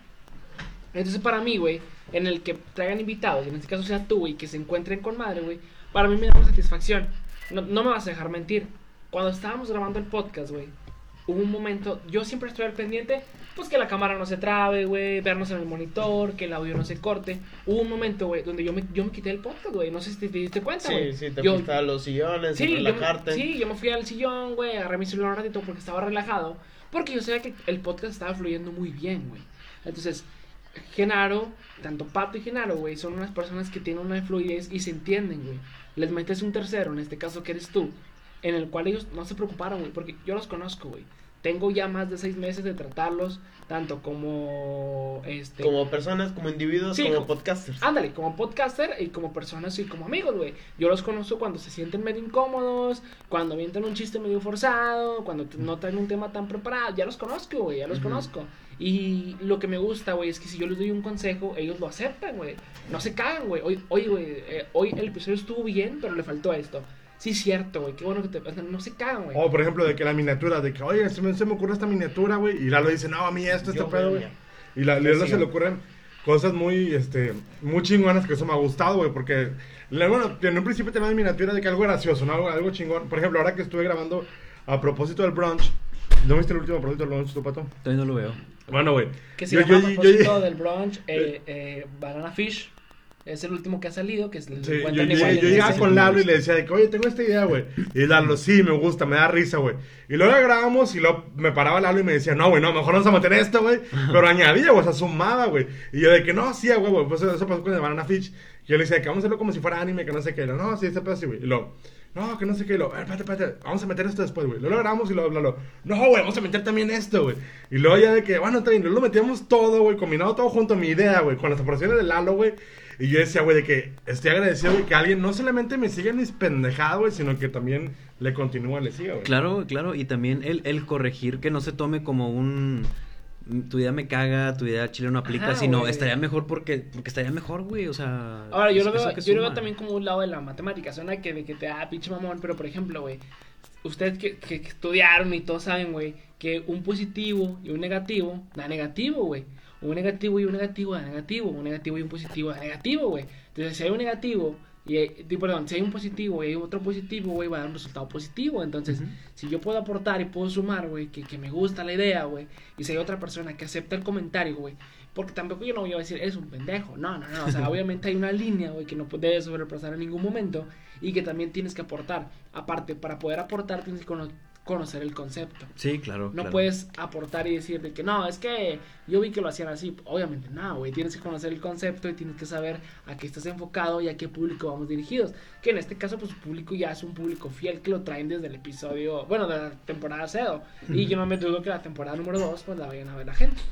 Entonces, para mí, güey, en el que traigan invitados, y en este caso sea tú, güey, que se encuentren con madre, güey, para mí me da una satisfacción. No, no me vas a dejar mentir. Cuando estábamos grabando el podcast, güey, hubo un momento, yo siempre estoy al pendiente, pues que la cámara no se trabe, güey, vernos en el monitor, que el audio no se corte. Hubo un momento, güey, donde yo me, yo me quité el podcast, güey, no sé si te, te diste cuenta, güey. Sí, sí, te Yo- a los sillones, Sí, yo, relajarte. sí, yo me fui al sillón, güey, agarré mi celular un ratito porque estaba relajado. Porque yo sabía que el podcast estaba fluyendo muy bien, güey. Entonces, Genaro, tanto Pato y Genaro, güey, son unas personas que tienen una fluidez y se entienden, güey. Les metes un tercero, en este caso que eres tú, en el cual ellos no se preocuparon, güey, porque yo los conozco, güey. Tengo ya más de seis meses de tratarlos, tanto como, este... Como personas, como individuos, Sí, como como- podcasters. Ándale, como podcaster y como personas y como amigos, güey. Yo los conozco cuando se sienten medio incómodos, cuando avientan un chiste medio forzado, cuando no traen un tema tan preparado. Ya los conozco, güey, ya los conozco. Y lo que me gusta, güey, es que si yo les doy un consejo, ellos lo aceptan, güey. No se cagan, güey. Hoy, hoy, güey, eh, hoy el episodio estuvo bien, pero le faltó esto. Sí, cierto, güey. Qué bueno que te... o sea, No se cagan, güey. O por ejemplo, de que la miniatura, de que, oye, se me, se me ocurre esta miniatura, güey. Y Lalo dice, no, a mí esto, este Yo, pedo, güey. Y la, Lalo Sí, se le ocurren cosas muy, este, muy chingonas que eso me ha gustado, güey. Porque, bueno, en un principio tenía mi miniatura de que algo gracioso, ¿no? Algo, algo chingón. Por ejemplo, ahora que estuve grabando a propósito del brunch. ¿No viste el último propósito del brunch, tu pato? Todavía no lo veo. Bueno, güey. Que se yo- llama yo- a yo- propósito del brunch eh, eh, Banana Fish. Es el último que ha salido, que es el Sí, yo, yo- igual yo llegaba con Lalo y le decía de que, oye, tengo esta idea, güey. Y Lalo, sí, me gusta, me da risa, güey. Y luego la grabamos y luego me paraba Lalo y me decía, no, güey, no, mejor vamos a meter esto, güey. Pero añadía, güey, o sea, sumaba, güey. Y yo de que, no, sí, güey, güey. Pues eso pasó con el Banana Fish. Y yo le decía que vamos a hacerlo como si fuera anime, que no sé qué. Y lo, no, sí, este pedo así, güey. Y luego, no, que no sé qué. Y lo, "Eh, espérate, espérate, vamos a meter esto después, güey. Luego lo grabamos y luego Lalo, no, güey, vamos a meter también esto, güey. Y luego ya de que, bueno, está bien. Luego lo metíamos todo, güey, combinado todo junto a mi idea, güey, con las operaciones de Lalo, güey. Y yo decía, güey, de que estoy agradecido, güey, que alguien no solamente me siga en mis pendejadas, güey, sino que también le continúa, le siga, güey. Claro, claro, y también el, el corregir que no se tome como un tu idea me caga, tu idea chile no aplica, Ajá, sino estaría mejor porque porque estaría mejor, güey, o sea, Ahora, yo lo veo, yo lo veo también como un lado de la matemática. Suena que, de que te da pinche mamón, pero por ejemplo, güey, ustedes que, que- que estudiaron y todos saben, güey, que un positivo y un negativo da negativo, güey. Un negativo y un negativo da negativo. Un negativo y un positivo da negativo, güey. Entonces, si hay un negativo y hay- perdón, si hay un positivo y hay otro positivo, güey, va a dar un resultado positivo. Entonces, si yo puedo aportar y puedo sumar, güey, que, que me gusta la idea, güey, y si hay otra persona que acepta el comentario, güey, porque tampoco yo no voy a decir, eres un pendejo. No, no, no. O sea, obviamente hay una línea, güey, que no debes sobrepasar en ningún momento y que también tienes que aportar. Aparte, para poder aportar tienes que cono- conocer el concepto. Sí, claro. No claro. puedes aportar y decir de que no, es que yo vi que lo hacían así. Obviamente no, güey. Tienes que conocer el concepto y tienes que saber a qué estás enfocado y a qué público vamos dirigidos. Que en este caso, pues su público ya es un público fiel que lo traen desde el episodio, bueno, de la temporada 0. Y yo no me dudo que la temporada número 2, pues la vayan a ver la gente.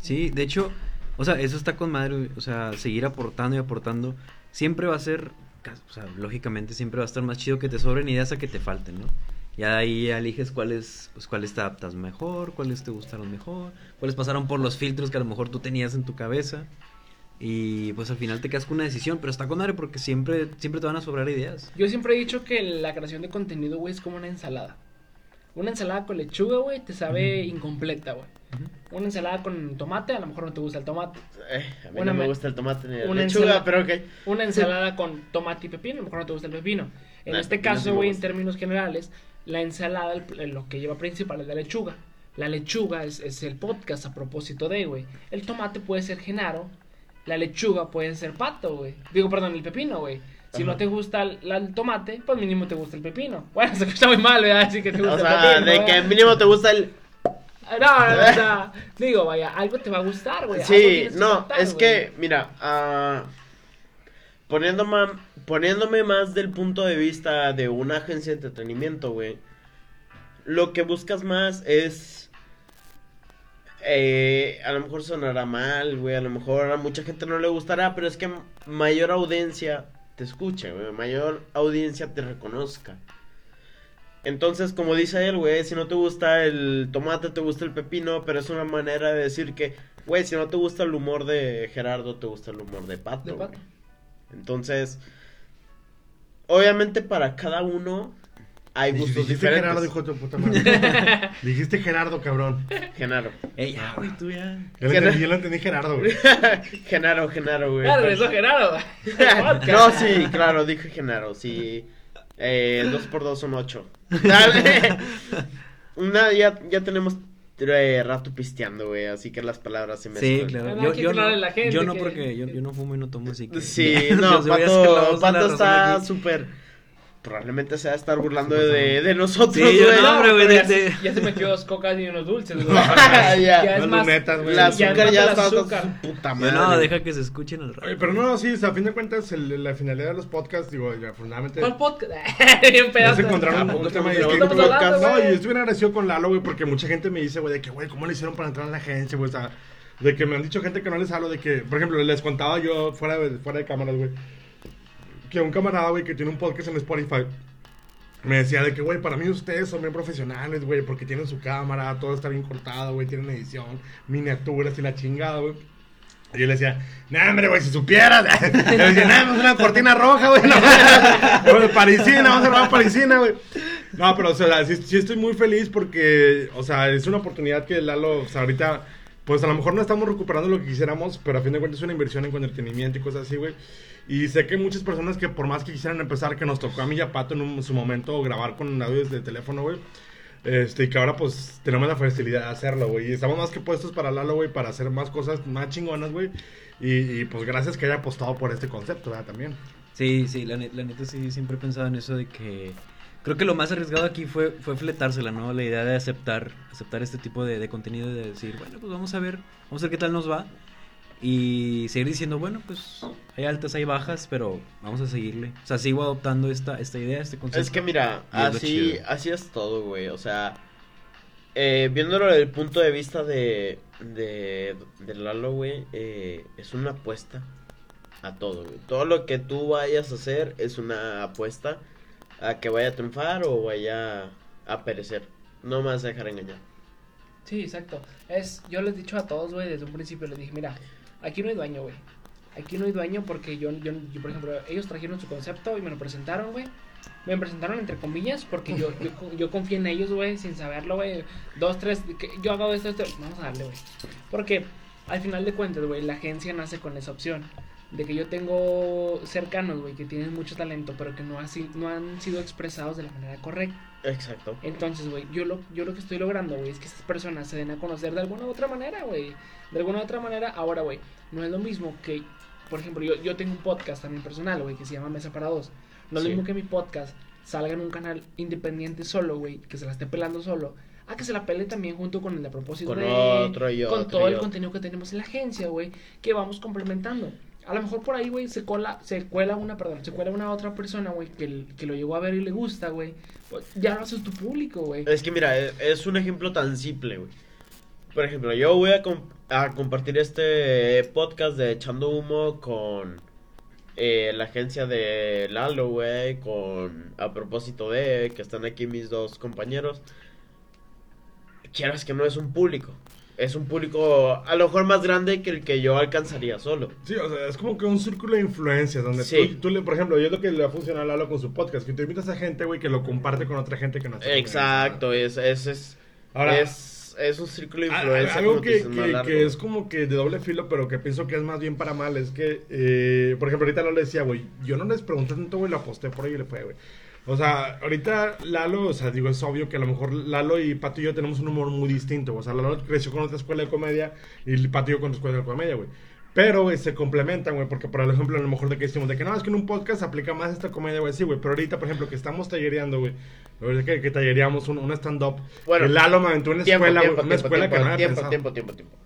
Sí, de hecho, o sea, eso está con madre, güey, o sea, seguir aportando y aportando siempre va a ser, o sea, lógicamente siempre va a estar más chido que te sobren ideas a que te falten, ¿no? Ya de ahí eliges cuáles, pues cuáles te adaptas mejor, cuáles te gustaron mejor, cuáles pasaron por los filtros que a lo mejor tú tenías en tu cabeza. Y pues al final te quedas con una decisión, pero está con madre porque siempre, siempre te van a sobrar ideas. Yo siempre he dicho que la creación de contenido, güey, es como una ensalada. Una ensalada con lechuga, güey, te sabe incompleta, güey. Una ensalada con tomate, a lo mejor no te gusta el tomate. Eh, a mí Una no me gusta el tomate ni la una lechuga, ensalada- pero ok. Una ensalada con tomate y pepino, a lo mejor no te gusta el pepino. En este caso, güey, en términos generales, la ensalada, el- lo que lleva principal es la lechuga. La lechuga es, es el podcast a propósito de, güey. El tomate puede ser Genaro, la lechuga puede ser pato, güey. Digo, perdón, el pepino, güey. Si Ajá. no te gusta el, tomate, pues mínimo te gusta el pepino. Bueno, se escucha muy mal, ¿verdad? Así que te gusta O el sea, pepino. de ¿verdad? que mínimo te gusta el... No, no, no, o sea, digo, vaya, algo te va a gustar, güey. Sí, no, es que, mira, ah, poniéndome, poniéndome más del punto de vista de una agencia de entretenimiento, güey, lo que buscas más es, eh, a lo mejor sonará mal, güey, a lo mejor a mucha gente no le gustará, pero es que mayor audiencia te escuche, güey, mayor audiencia te reconozca. Entonces, como dice él, güey, si no te gusta el tomate, te gusta el pepino, pero es una manera de decir que, güey, si no te gusta el humor de Gerardo, te gusta el humor de Pato. De Pato. Entonces, obviamente para cada uno hay gustos Dijiste diferentes. Gerardo, hijo de tu puta madre. Dijiste Gerardo, cabrón. Genaro. Ey, ya, güey, tú ya. Yo lo Gerardo. entendí, yo lo entendí Gerardo, güey. Genaro, Genaro, güey. Ya regresó Gerardo. no, sí, claro, dije Genaro, sí. Eh, dos por dos son ocho. Dale. una, ya, ya tenemos rato pisteando, güey, así que las palabras se me Sí, claro. Yo, no, a la gente yo no que- porque yo, yo no fumo y no tomo, así que... Sí, no, Pato, Pato está súper... Probablemente se va a estar burlando de, de nosotros, Sí, yo güey. no, hombre, güey, pero de- ya, de- se- ya se metió dos cocas y unos dulces, güey. Ya. ya es Las más, lunetas, güey. El ya azúcar ya está azúcar. su puta Yo madre. no, deja que se escuchen al Oye, rato. pero no, sí, o sea, a fin de cuentas, el- la finalidad de los podcasts, digo, ya, afortunadamente. ¿Cuál podcast? Bien Ya pedazo. se encontraron Ah, un tema ¿de hablando, No, y estoy bien agradecido con Lalo, güey, porque mucha gente me dice, güey, de que, güey, ¿cómo le hicieron para entrar a la agencia, güey? O sea, de que me han dicho gente que no les hablo, de que, por ejemplo, les contaba yo fuera de, fuera de cámaras, güey, que un camarada, güey, que tiene un podcast en Spotify, me decía de que, güey, para mí ustedes son bien profesionales, güey, porque tienen su cámara, todo está bien cortado, güey, tienen edición, miniaturas y la chingada, güey. Y yo le decía, nah, hombre, güey, si supieras. Le decía, nah, pues una cortina roja, güey. No, Güey, parisina, vamos a grabar parisina, güey. No, pero, o sea, sí, sí estoy muy feliz porque, o sea, es una oportunidad que Lalo, o sea, ahorita, pues a lo mejor no estamos recuperando lo que quisiéramos, pero a fin de cuentas es una inversión en entretenimiento y cosas así, güey. Y sé que muchas personas que por más que quisieran empezar, que nos tocó a mí y a Pato en un- su momento grabar con audio desde el teléfono, güey. Este, y que ahora pues tenemos la facilidad de hacerlo, güey. Y estamos más que puestos para Lalo, güey, para hacer más cosas más chingonas, güey. Y, y, pues gracias que haya apostado por este concepto, ¿verdad? También. Sí, sí, la, la neta sí, siempre he pensado en eso de que... Creo que lo más arriesgado aquí fue, fue fletársela, ¿no? La idea de aceptar, aceptar este tipo de, de contenido y de decir, bueno, pues vamos a ver, vamos a ver qué tal nos va. Y seguir diciendo, bueno, pues hay altas, hay bajas, pero vamos a seguirle. O sea, sigo adoptando esta, esta idea, este concepto. Es que mira, así, así es todo, güey. O sea, eh, viéndolo desde el punto de vista de, de, de Lalo, güey, eh, es una apuesta a todo, güey. Todo lo que tú vayas a hacer es una apuesta a que vaya a triunfar o vaya a perecer. No me vas a dejar engañar. Sí, exacto. Es, yo les he dicho a todos, güey, desde un principio les dije, mira, aquí no hay dueño, güey. Aquí no hay dueño porque yo, yo, yo, por ejemplo, ellos trajeron su concepto y me lo presentaron, güey. Me presentaron entre comillas porque yo, yo, yo confié en ellos, güey, sin saberlo, güey. Dos, tres, que yo hago esto, esto, vamos a darle, güey. Porque al final de cuentas, güey, la agencia nace con esa opción. De que yo tengo cercanos, güey, que tienen mucho talento, pero que no, así, no han sido expresados de la manera correcta. Exacto. Entonces, güey, yo lo, yo lo que estoy logrando, güey, es que estas personas se den a conocer de alguna u otra manera, güey. De alguna u otra manera, ahora, güey, no es lo mismo que, por ejemplo, yo, yo tengo un podcast también personal, güey, que se llama Mesa para Dos. No es Sí. lo mismo que mi podcast salga en un canal independiente solo, güey, que se la esté pelando solo, a que se la pele también junto con el de propósito Con de... otro y con otro todo y el contenido que tenemos en la agencia, güey, que vamos complementando. A lo mejor por ahí, güey, se cola, se cuela una, perdón, se cuela una otra persona, güey, que, que lo llegó a ver y le gusta, güey. Pues ya lo haces tu público, güey. Es que mira, e- es un ejemplo tan simple, güey. Por ejemplo, yo voy a, a compartir este podcast de Echando Humo con eh, la agencia de Lalo, güey, con a propósito de que están aquí mis dos compañeros. Quieras que no es un público. Es un público a lo mejor más grande que el que yo alcanzaría solo. Sí, o sea, es como que un círculo de influencias donde Sí. tú, le, por ejemplo, yo es lo que le ha funcionado a Lalo con su podcast, que tú invitas a gente, güey, que lo comparte con otra gente que no está Exacto, es, es, es, Ahora, es, es un círculo de A- a- influencia. Algo que, es como que de doble filo, pero que pienso que es más bien para mal, es que, eh, por ejemplo, ahorita Lalo le decía, güey, yo no les pregunté tanto, güey, lo aposté por ahí y le fue, güey. O sea, ahorita Lalo, o sea, digo, es obvio que a lo mejor Lalo y Pato y yo tenemos un humor muy distinto. O sea, Lalo creció con otra escuela de comedia y Pato y yo con otra escuela de comedia, güey. Pero, güey, se complementan, güey, porque por ejemplo, a lo mejor de que decimos, de que no, es que en un podcast aplica más esta comedia, güey, sí, güey, pero ahorita, por ejemplo, que estamos tallereando, güey, que, que tallereamos un, un stand-up, Bueno, Lalo me aventó una Tiempo, escuela, güey, una tiempo, escuela tiempo, que no había tiempo, tiempo, tiempo, tiempo.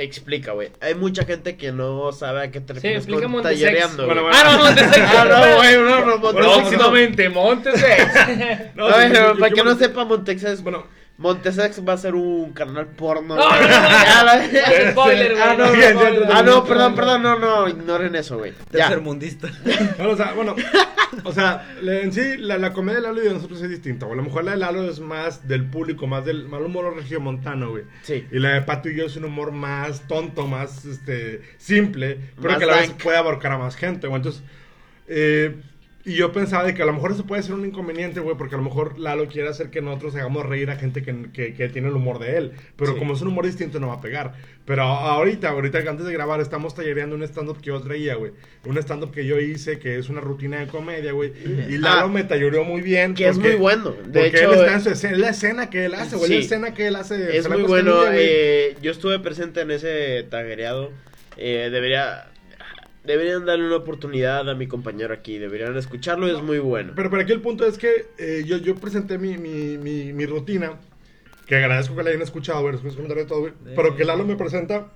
Explica, güey. Hay mucha gente que no sabe a qué te Sí, refieres explica con Montesex. tallereando. Bueno, güey. bueno. Ah, no, Montesex. Ah, no, güey, no, no, Montesex. Próximamente, Montesex. No, A sí, ver, sí, yo- para yo- que no. No, no, ya, perdón, ya. perdón, no, no, ignoren eso, güey. Ya. Tercermundista. Bueno, o sea, bueno, o sea, le- en sí, la, la comedia de Lalo y de nosotros es distinta. güey. A lo mejor la de Lalo es más del público, más del mal humor regiomontano, güey. Sí. Y la de Pato y yo es un humor más tonto, más este simple, pero Más que a la vez puede abarcar a más gente, güey. Entonces, eh, Y yo pensaba de que a lo mejor eso puede ser un inconveniente, güey, porque a lo mejor Lalo quiere hacer que nosotros hagamos reír a gente que, que, que tiene el humor de él. Pero Sí. como es un humor distinto, no va a pegar. Pero ahorita, ahorita que antes de grabar, estamos tallereando un stand-up que yo traía, güey. Un stand-up que yo hice, que es una rutina de comedia, güey. Y Lalo Ah. me tallereó muy bien. Que es porque- muy bueno. De porque hecho, él está eh, en su escena, es la escena que él hace, güey. Sí. La escena que él hace. Es muy bueno. Eh, yo estuve presente en ese taguereado. Eh, debería. Deberían darle una oportunidad a mi compañero aquí. Deberían escucharlo. Es muy bueno. Pero, pero aquí el punto es que eh, yo, yo presenté mi, mi, mi, mi rutina, que agradezco que la hayan escuchado, güey, de todo, güey, pero que Lalo me presenta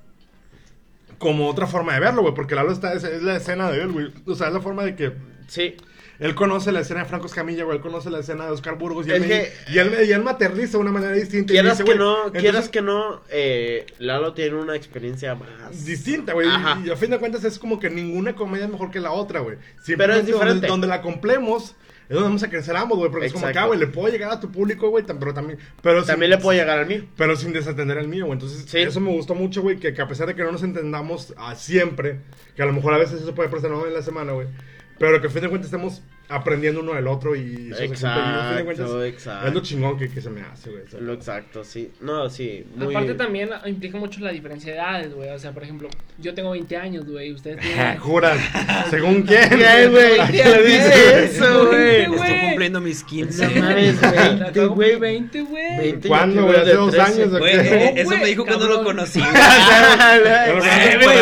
como otra forma de verlo, güey, porque Lalo está, es, es la escena de él, güey. O sea, es la forma de que Sí. Él conoce la escena de Franco Escamilla, güey, él conoce la escena de Oscar Burgos, y él, Es me, que- y él, me- y él me aterriza de una manera distinta. Quieras dice, que no, entonces- quieras que no, eh, Lalo tiene una experiencia más distinta, güey. Y, y a fin de cuentas es como que ninguna comedia es mejor que la otra, güey. Pero es diferente. Donde, donde la complemos es donde vamos a crecer ambos, güey. Porque es como Exacto. acá, güey, le puedo llegar a tu público, güey, pero también... Pero También sin- le puedo llegar al mío. Pero sin desatender al mío, güey. Entonces, Sí. eso me gustó mucho, güey, que, que a pesar de que no nos entendamos ah, siempre, que a lo mejor a veces eso puede pasar en la semana, güey. Pero que a fin de cuentas estemos aprendiendo uno del otro y eso se Exacto, cuentas exacto. es lo chingón que, que se me hace, güey. Lo exacto, sí. No, sí. Muy... Aparte también implica mucho la diferencia de edades, güey. O sea, por ejemplo, yo tengo 20 años, güey. y Ustedes tienen... Juras, según quién. ¿Qué, güey? ¿A ¿Qué quién le dices eso, güey? Estoy cumpliendo mis 15. No mames, Acabo de 20, cumplir güey. 20, güey. 20, ¿Cuándo, güey? Hace dos 13. años, Güey, eh, eso me dijo cuando lo conocí. Güey,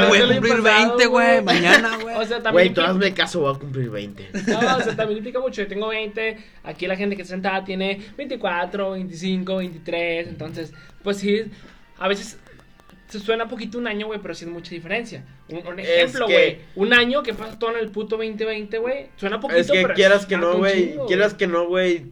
voy a cumplir pasado, 20, güey. güey. Mañana, güey. O sea, también. Güey, tú hazme caso, voy a cumplir 20. No, o sea, también implica mucho. Yo tengo 20. Aquí la gente que está sentada tiene 24, 25, 23. Entonces, pues sí, a veces se suena poquito un año, güey, pero sí es mucha diferencia. Un, un Es ejemplo, que- güey. Un año que pasa todo en el puto 2020, güey. Suena poquito, Es que pero quieras que no, güey. Quieras que no, güey.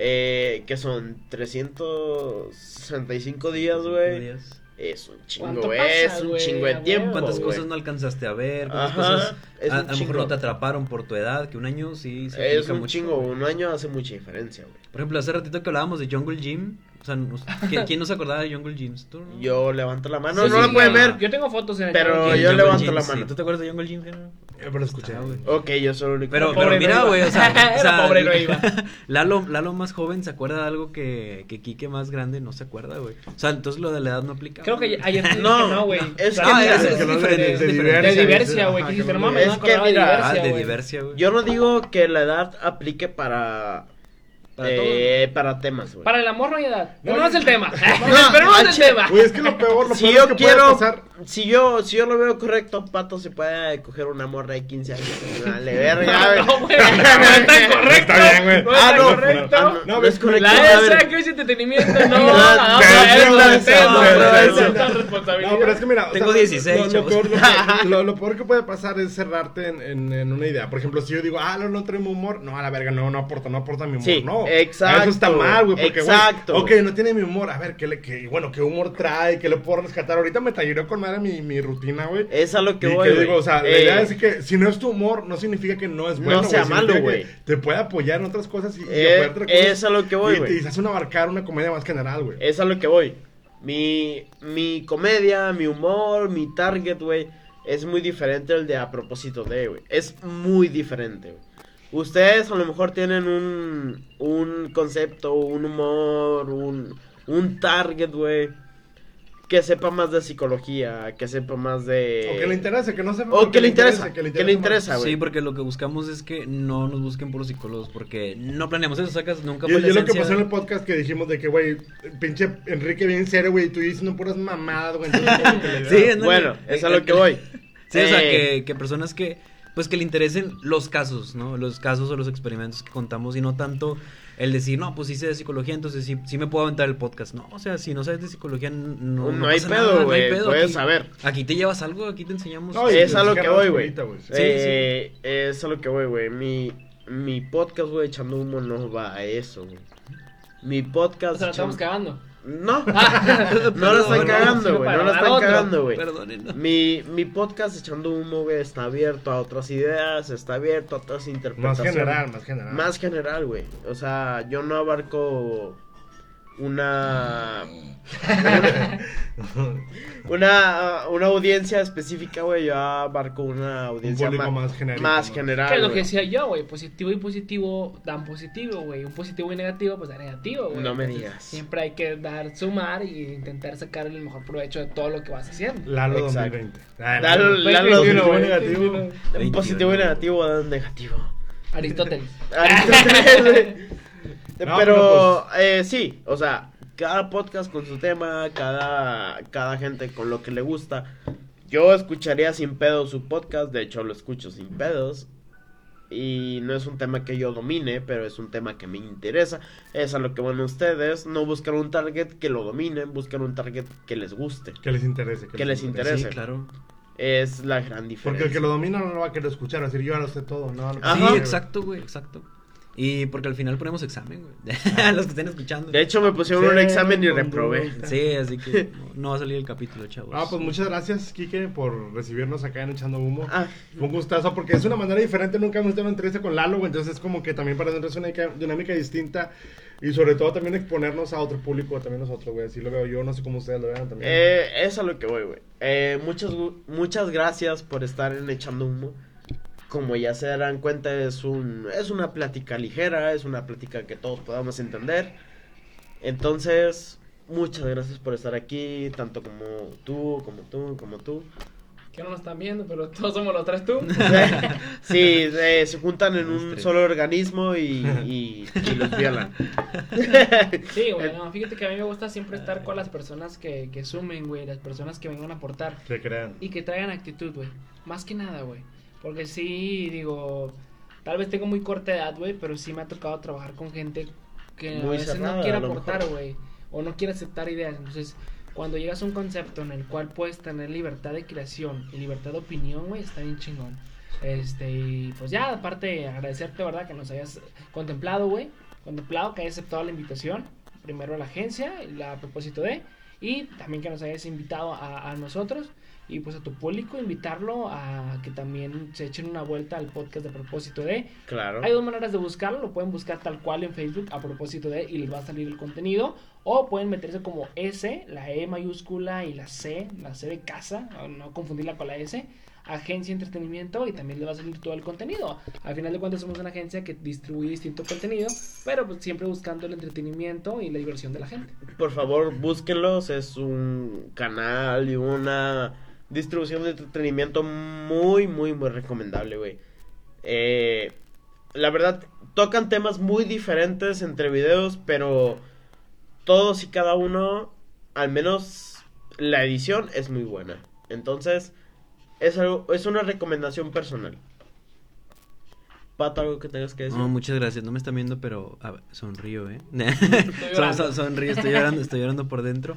Eh, que son 365 días, güey. Es un chingo, ¿Cuánto güey. pasa, Es un güey? chingo de tiempo. ¿Cuántas güey. cosas no alcanzaste a ver? ¿Cuántas Ajá, cosas es a, a lo mejor no te atraparon por tu edad? Que un año sí se Es un mucho, chingo. güey. Un año hace mucha diferencia, güey. Por ejemplo, hace ratito que hablábamos de Jungle Gym. O sea, nos- ¿quién, quién no se acordaba de Jungle Gyms? ¿Tú, no? Yo levanto la mano. Sí, no sí, la pueden ver. Yo tengo fotos en el Pero Jungle yo Gym. Jungle levanto Gym, la sí. mano. ¿Tú te acuerdas de Jungle Gym? Eh, pero escuché. Ah, güey. Ok, yo el único. Pero, pero mira, güey, o sea, Era o sea, pobre no iba. Lalo, Lalo más joven se acuerda de algo que, que Quique más grande no se acuerda, güey. O sea, entonces lo de la edad no aplica. Creo que ayer te dije No, que no, güey. es que mira, es diferente, de- es de- diferente. De diversia, güey. Que que no no- mames, no de mira, Ah, diversia, güey. Yo no digo que la edad aplique para. Para eh, para temas, güey. Para el amor no hay edad. No, No, no es el tema. No, Pero no es el tema. Güey, es que lo peor, lo si peor yo que puede quiero, pasar... si yo, si yo lo veo correcto, Pato se puede coger una morra de 15 años. Vale, verga, No, güey. güey. No es tan correcto. Está bien, güey. No es Ah, no, correcto. ah, no, No, no es correcto. La ESA que es entretenimiento, no. No, no, pero es tan responsabilidad. No, pero es que mira, Tengo sea, 16, lo, peor, que puede pasar es cerrarte en, una idea. Por ejemplo, si yo digo, ah, no, no trae mi humor, no, a la verga, no, no aporta, no aporta mi humor, no. Exacto, Eso está mal, güey, porque, exacto. ok, no tiene mi humor, a ver, ¿qué, le, qué, bueno, qué humor trae, qué le puedo rescatar. Ahorita me talleró con madre mi, mi rutina, güey. Es a lo que y voy, que digo, o sea, la Eh, idea es que si no es tu humor, no significa que no es No bueno. sea güey, malo, güey. Te puede apoyar en otras cosas y, y Eh, apoyarte en otras es a lo que voy, y güey. Y te hace una abarcar una comedia más general, güey. Es a lo que voy. Mi, mi comedia, mi humor, mi target, güey, es muy diferente al de a propósito de, güey. Es muy diferente, güey. Ustedes a lo mejor tienen un, un concepto, un humor, un, un target, güey, que sepa más de psicología, que sepa más de... O que le interese, que no se O que le interesa, que le interesa, güey. Sí, porque lo que buscamos es que no nos busquen puros psicólogos, porque no planeamos eso, sacas, nunca Y, fue y la es lo que pasó en el podcast que dijimos de que, güey, pinche Enrique bien serio, güey, y tú diciendo puras mamadas, güey. Sí, ándale. Bueno, es a lo que voy. Sí, o sea, Eh, que, que personas que, pues que le interesen los casos, ¿no? Los casos o los experimentos que contamos y no tanto el decir, no, pues sí sé de psicología, entonces sí, sí me puedo aventar el podcast. No, o sea, si no sabes de psicología, no, No, hay pasa pedo, nada, no hay pedo. Puedes Aquí- saber. Aquí te llevas algo, aquí te enseñamos. No, y es a lo sí que voy, no, güey. Sí, Eh, Es a lo que voy, güey. Mi, mi podcast, güey, echando humo no va a eso, güey. Mi podcast. O sea, lo estamos cagando. No, Ah, no lo están cagando, güey. No lo dar están cagando, güey. Mi, mi podcast echando humo, güey, está abierto a otras ideas, está abierto a otras Más interpretaciones. general, más general. Más general, güey. O sea, yo no abarco una una, una audiencia específica, güey. Yo abarco una audiencia ma- más genérico, más ¿no? general. Que es lo que decía yo, güey. Positivo y positivo dan positivo, güey. Un positivo y negativo, pues da negativo, güey. No me Entonces, digas. Siempre hay que dar, sumar y intentar sacar el mejor provecho de todo lo que vas haciendo. Lalo Exacto. 2020. Ah, Lalo- no, Lalo positivo, 2021, negativo. Un 21, positivo y negativo dan negativo. Aristóteles. Aristóteles, güey. No, pero pero eh, sí, o sea, cada podcast con su tema, cada, cada gente con lo que le gusta. Yo escucharía sin pedos su podcast, de hecho lo escucho sin pedos. Y no es un tema que yo domine, pero es un tema que me interesa. Es a lo que van ustedes. No buscan un target que lo dominen, buscan un target que les guste. Que les interese. Que les interese. Sí, claro. Es la gran diferencia. Porque el que lo domina no lo va a querer escuchar, a decir yo ya lo sé todo. No, lo que Ajá. Sí, quiero. exacto, güey, exacto. Y porque al final ponemos examen, güey. A los que estén escuchando. De hecho, me pusieron Sí, un examen y reprobé. Sí, así que no, no va a salir el capítulo, chavos. Ah, pues muchas gracias, Kike, por recibirnos acá en Echando Humo. Ah, Fue un gustazo porque es una manera diferente. Nunca hemos tenido una entrevista con Lalo, güey, entonces es como que también para nosotros es una dinámica, distinta y sobre todo también exponernos a otro público, también nosotros, güey. Así lo veo yo, no sé cómo ustedes lo vean también. Eh, es a lo que voy, güey. Eh, muchas, muchas gracias por estar en Echando Humo. Como ya se darán cuenta, es, un, es una plática ligera, es una plática que todos podamos entender. Entonces, muchas gracias por estar aquí, tanto como tú, como tú, como tú. Que no nos están viendo, pero todos somos los tres tú. Sí, eh, se juntan en Los un tres. solo organismo y, y, y los violan. Sí, güey, no, fíjate que a mí me gusta siempre estar con las personas que, que sumen, güey, las personas que vengan a aportar Que crean. y que traigan actitud, güey. Más que nada, güey. Porque sí, digo, tal vez tengo muy corta edad, güey, pero sí me ha tocado trabajar con gente que Muy a veces cerrada, no quiere aportar, güey, o no quiere aceptar ideas. Entonces, cuando llegas a un concepto en el cual puedes tener libertad de creación y libertad de opinión, güey, está bien chingón. Este, y pues ya, aparte, agradecerte, ¿verdad? Que nos hayas contemplado, güey. Contemplado, que hayas aceptado la invitación. Primero a la agencia, la a propósito de. Y también que nos hayas invitado a, a nosotros. Y pues a tu público, invitarlo a que también se echen una vuelta al podcast de propósito de. Claro. Hay dos maneras de buscarlo, lo pueden buscar tal cual en Facebook a propósito de y les va a salir el contenido. O pueden meterse como S, la E mayúscula y la C, la C de casa, no- confundirla con la S, agencia de entretenimiento y también les va a salir todo el contenido. Al final de cuentas somos una agencia que distribuye distinto contenido, pero pues siempre buscando el entretenimiento y la diversión de la gente. Por favor, búsquenlos. Es un canal y una distribución de entretenimiento muy, muy, muy recomendable, güey. Eh, la verdad, tocan temas muy diferentes entre videos, pero todos y cada uno, al menos la edición es muy buena. Entonces, es, algo, es una recomendación personal. Pato, algo que tengas que decir. No, muchas gracias. No me están viendo, pero ver, sonrío, ¿eh? Son- llorando. son- sonrío, estoy llorando, estoy llorando por dentro.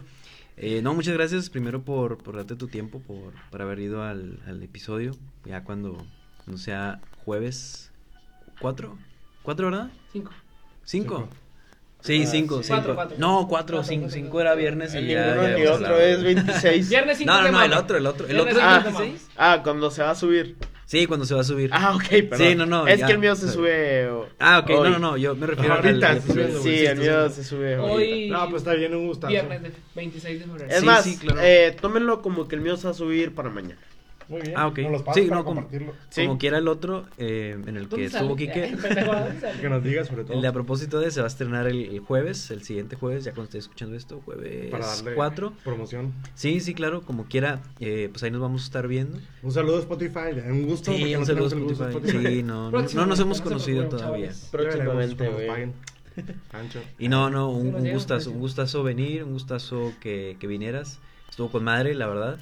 Eh, no, muchas gracias primero por, por darte tu tiempo, por, por haber ido al, al episodio. Ya cuando, cuando sea jueves. ¿Cuatro? ¿Cuatro, verdad? Cinco. ¿Cinco? Cinco. Sí, Ah, cinco, sí. cinco. Cuatro, cuatro. No, cuatro, Cuatro, cinco, cuatro, cinco cuatro. era viernes y ya. ni otro es 26. Viernes 5 No, no, no, el otro, el otro. El otro Ah, es cinco de 26. Ah, cuando se va a subir. Sí, cuando se va a subir. Ah, ok, perdón. Sí, no, no, Es ya. que el mío se sube. o- Ah, ok, hoy. no, no, no, yo me refiero al- Ahorita, al estoy episodio. Sí, güey, el mío se sube. Hoy, No, pues está bien, un gustazo. viernes de 26 de febrero. Es Sí, más, sí, claro. eh, tómenlo como que el mío se va a subir para mañana. Muy bien. Ah, ok. Nos los pasas Sí, para no, como- compartirlo. Sí. Como quiera el otro, eh, en el que ¿Dónde estuvo? Quique. Que nos digas sobre todo. El de a propósito de se va a estrenar el, el jueves, el siguiente jueves, ya cuando esté escuchando esto, jueves para darle 4. promoción. Sí, sí, claro, como quiera, eh, pues ahí nos vamos a estar viendo. Un saludo a Spotify. Un gusto. Sí, un saludo a de Spotify. Sí, no, no, no nos hemos conocido todavía. Próximamente, güey. Ancho. Y no, no, un, un gustazo, un gustazo venir, un gustazo que, que vinieras. Estuvo con madre, la verdad.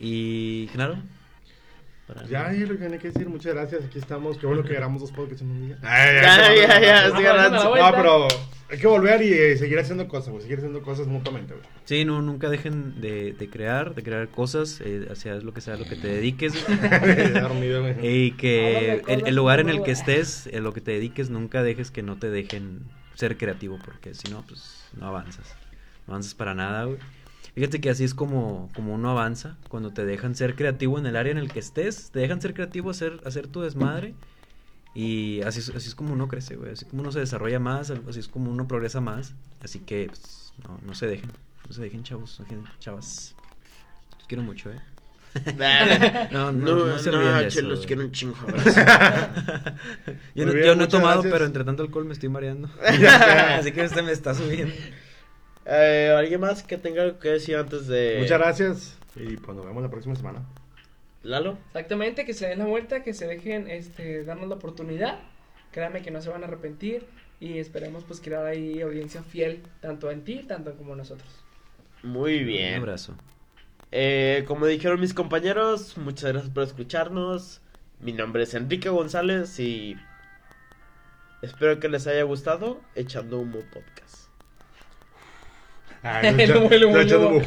Y claro. para- Ya, y lo que tenía que decir, muchas gracias. Aquí estamos. Qué bueno que grabamos dos podcasts en un día. Ya, ya, ya, estoy ganando. No, pero hay que volver y eh, seguir haciendo cosas, güey. Seguir haciendo cosas mutuamente, güey. Sí, no, nunca dejen de, de crear, de crear cosas, eh, hacia lo que sea lo que te dediques. Dormido. Y que el, lugar en el que estés, en lo que te dediques, nunca dejes que no te dejen ser creativo, porque si no, pues no avanzas. No avanzas para nada, güey. Fíjate que así es como, como uno avanza, cuando te dejan ser creativo en el área en el que estés, te dejan ser creativo, hacer, hacer tu desmadre Y así es, así es como uno crece, güey. Así como uno se desarrolla más, así es como uno progresa más. Así que, pues, no, no se dejen. No se dejen, chavos. No se dejen, chavas. Los quiero mucho, ¿eh? No, no, no, se olviden de eso, che, los quiero un chingo. Yo, no, bien, yo no he tomado, gracias. pero entre tanto alcohol me estoy mareando. Así que este me está subiendo. Eh, ¿Alguien más que tenga algo que decir antes de... Muchas gracias. Y pues nos vemos la próxima semana. Lalo? Exactamente, que se den la vuelta, que se dejen este, darnos la oportunidad. Créanme que no se van a arrepentir y esperemos pues crear ahí audiencia fiel, tanto en ti, tanto como en nosotros. Muy Un bien. abrazo. Eh, como dijeron mis compañeros, muchas gracias por escucharnos. Mi nombre es Enrique González y espero que les haya gustado Echando Humo Podcast. El echando humo. humo.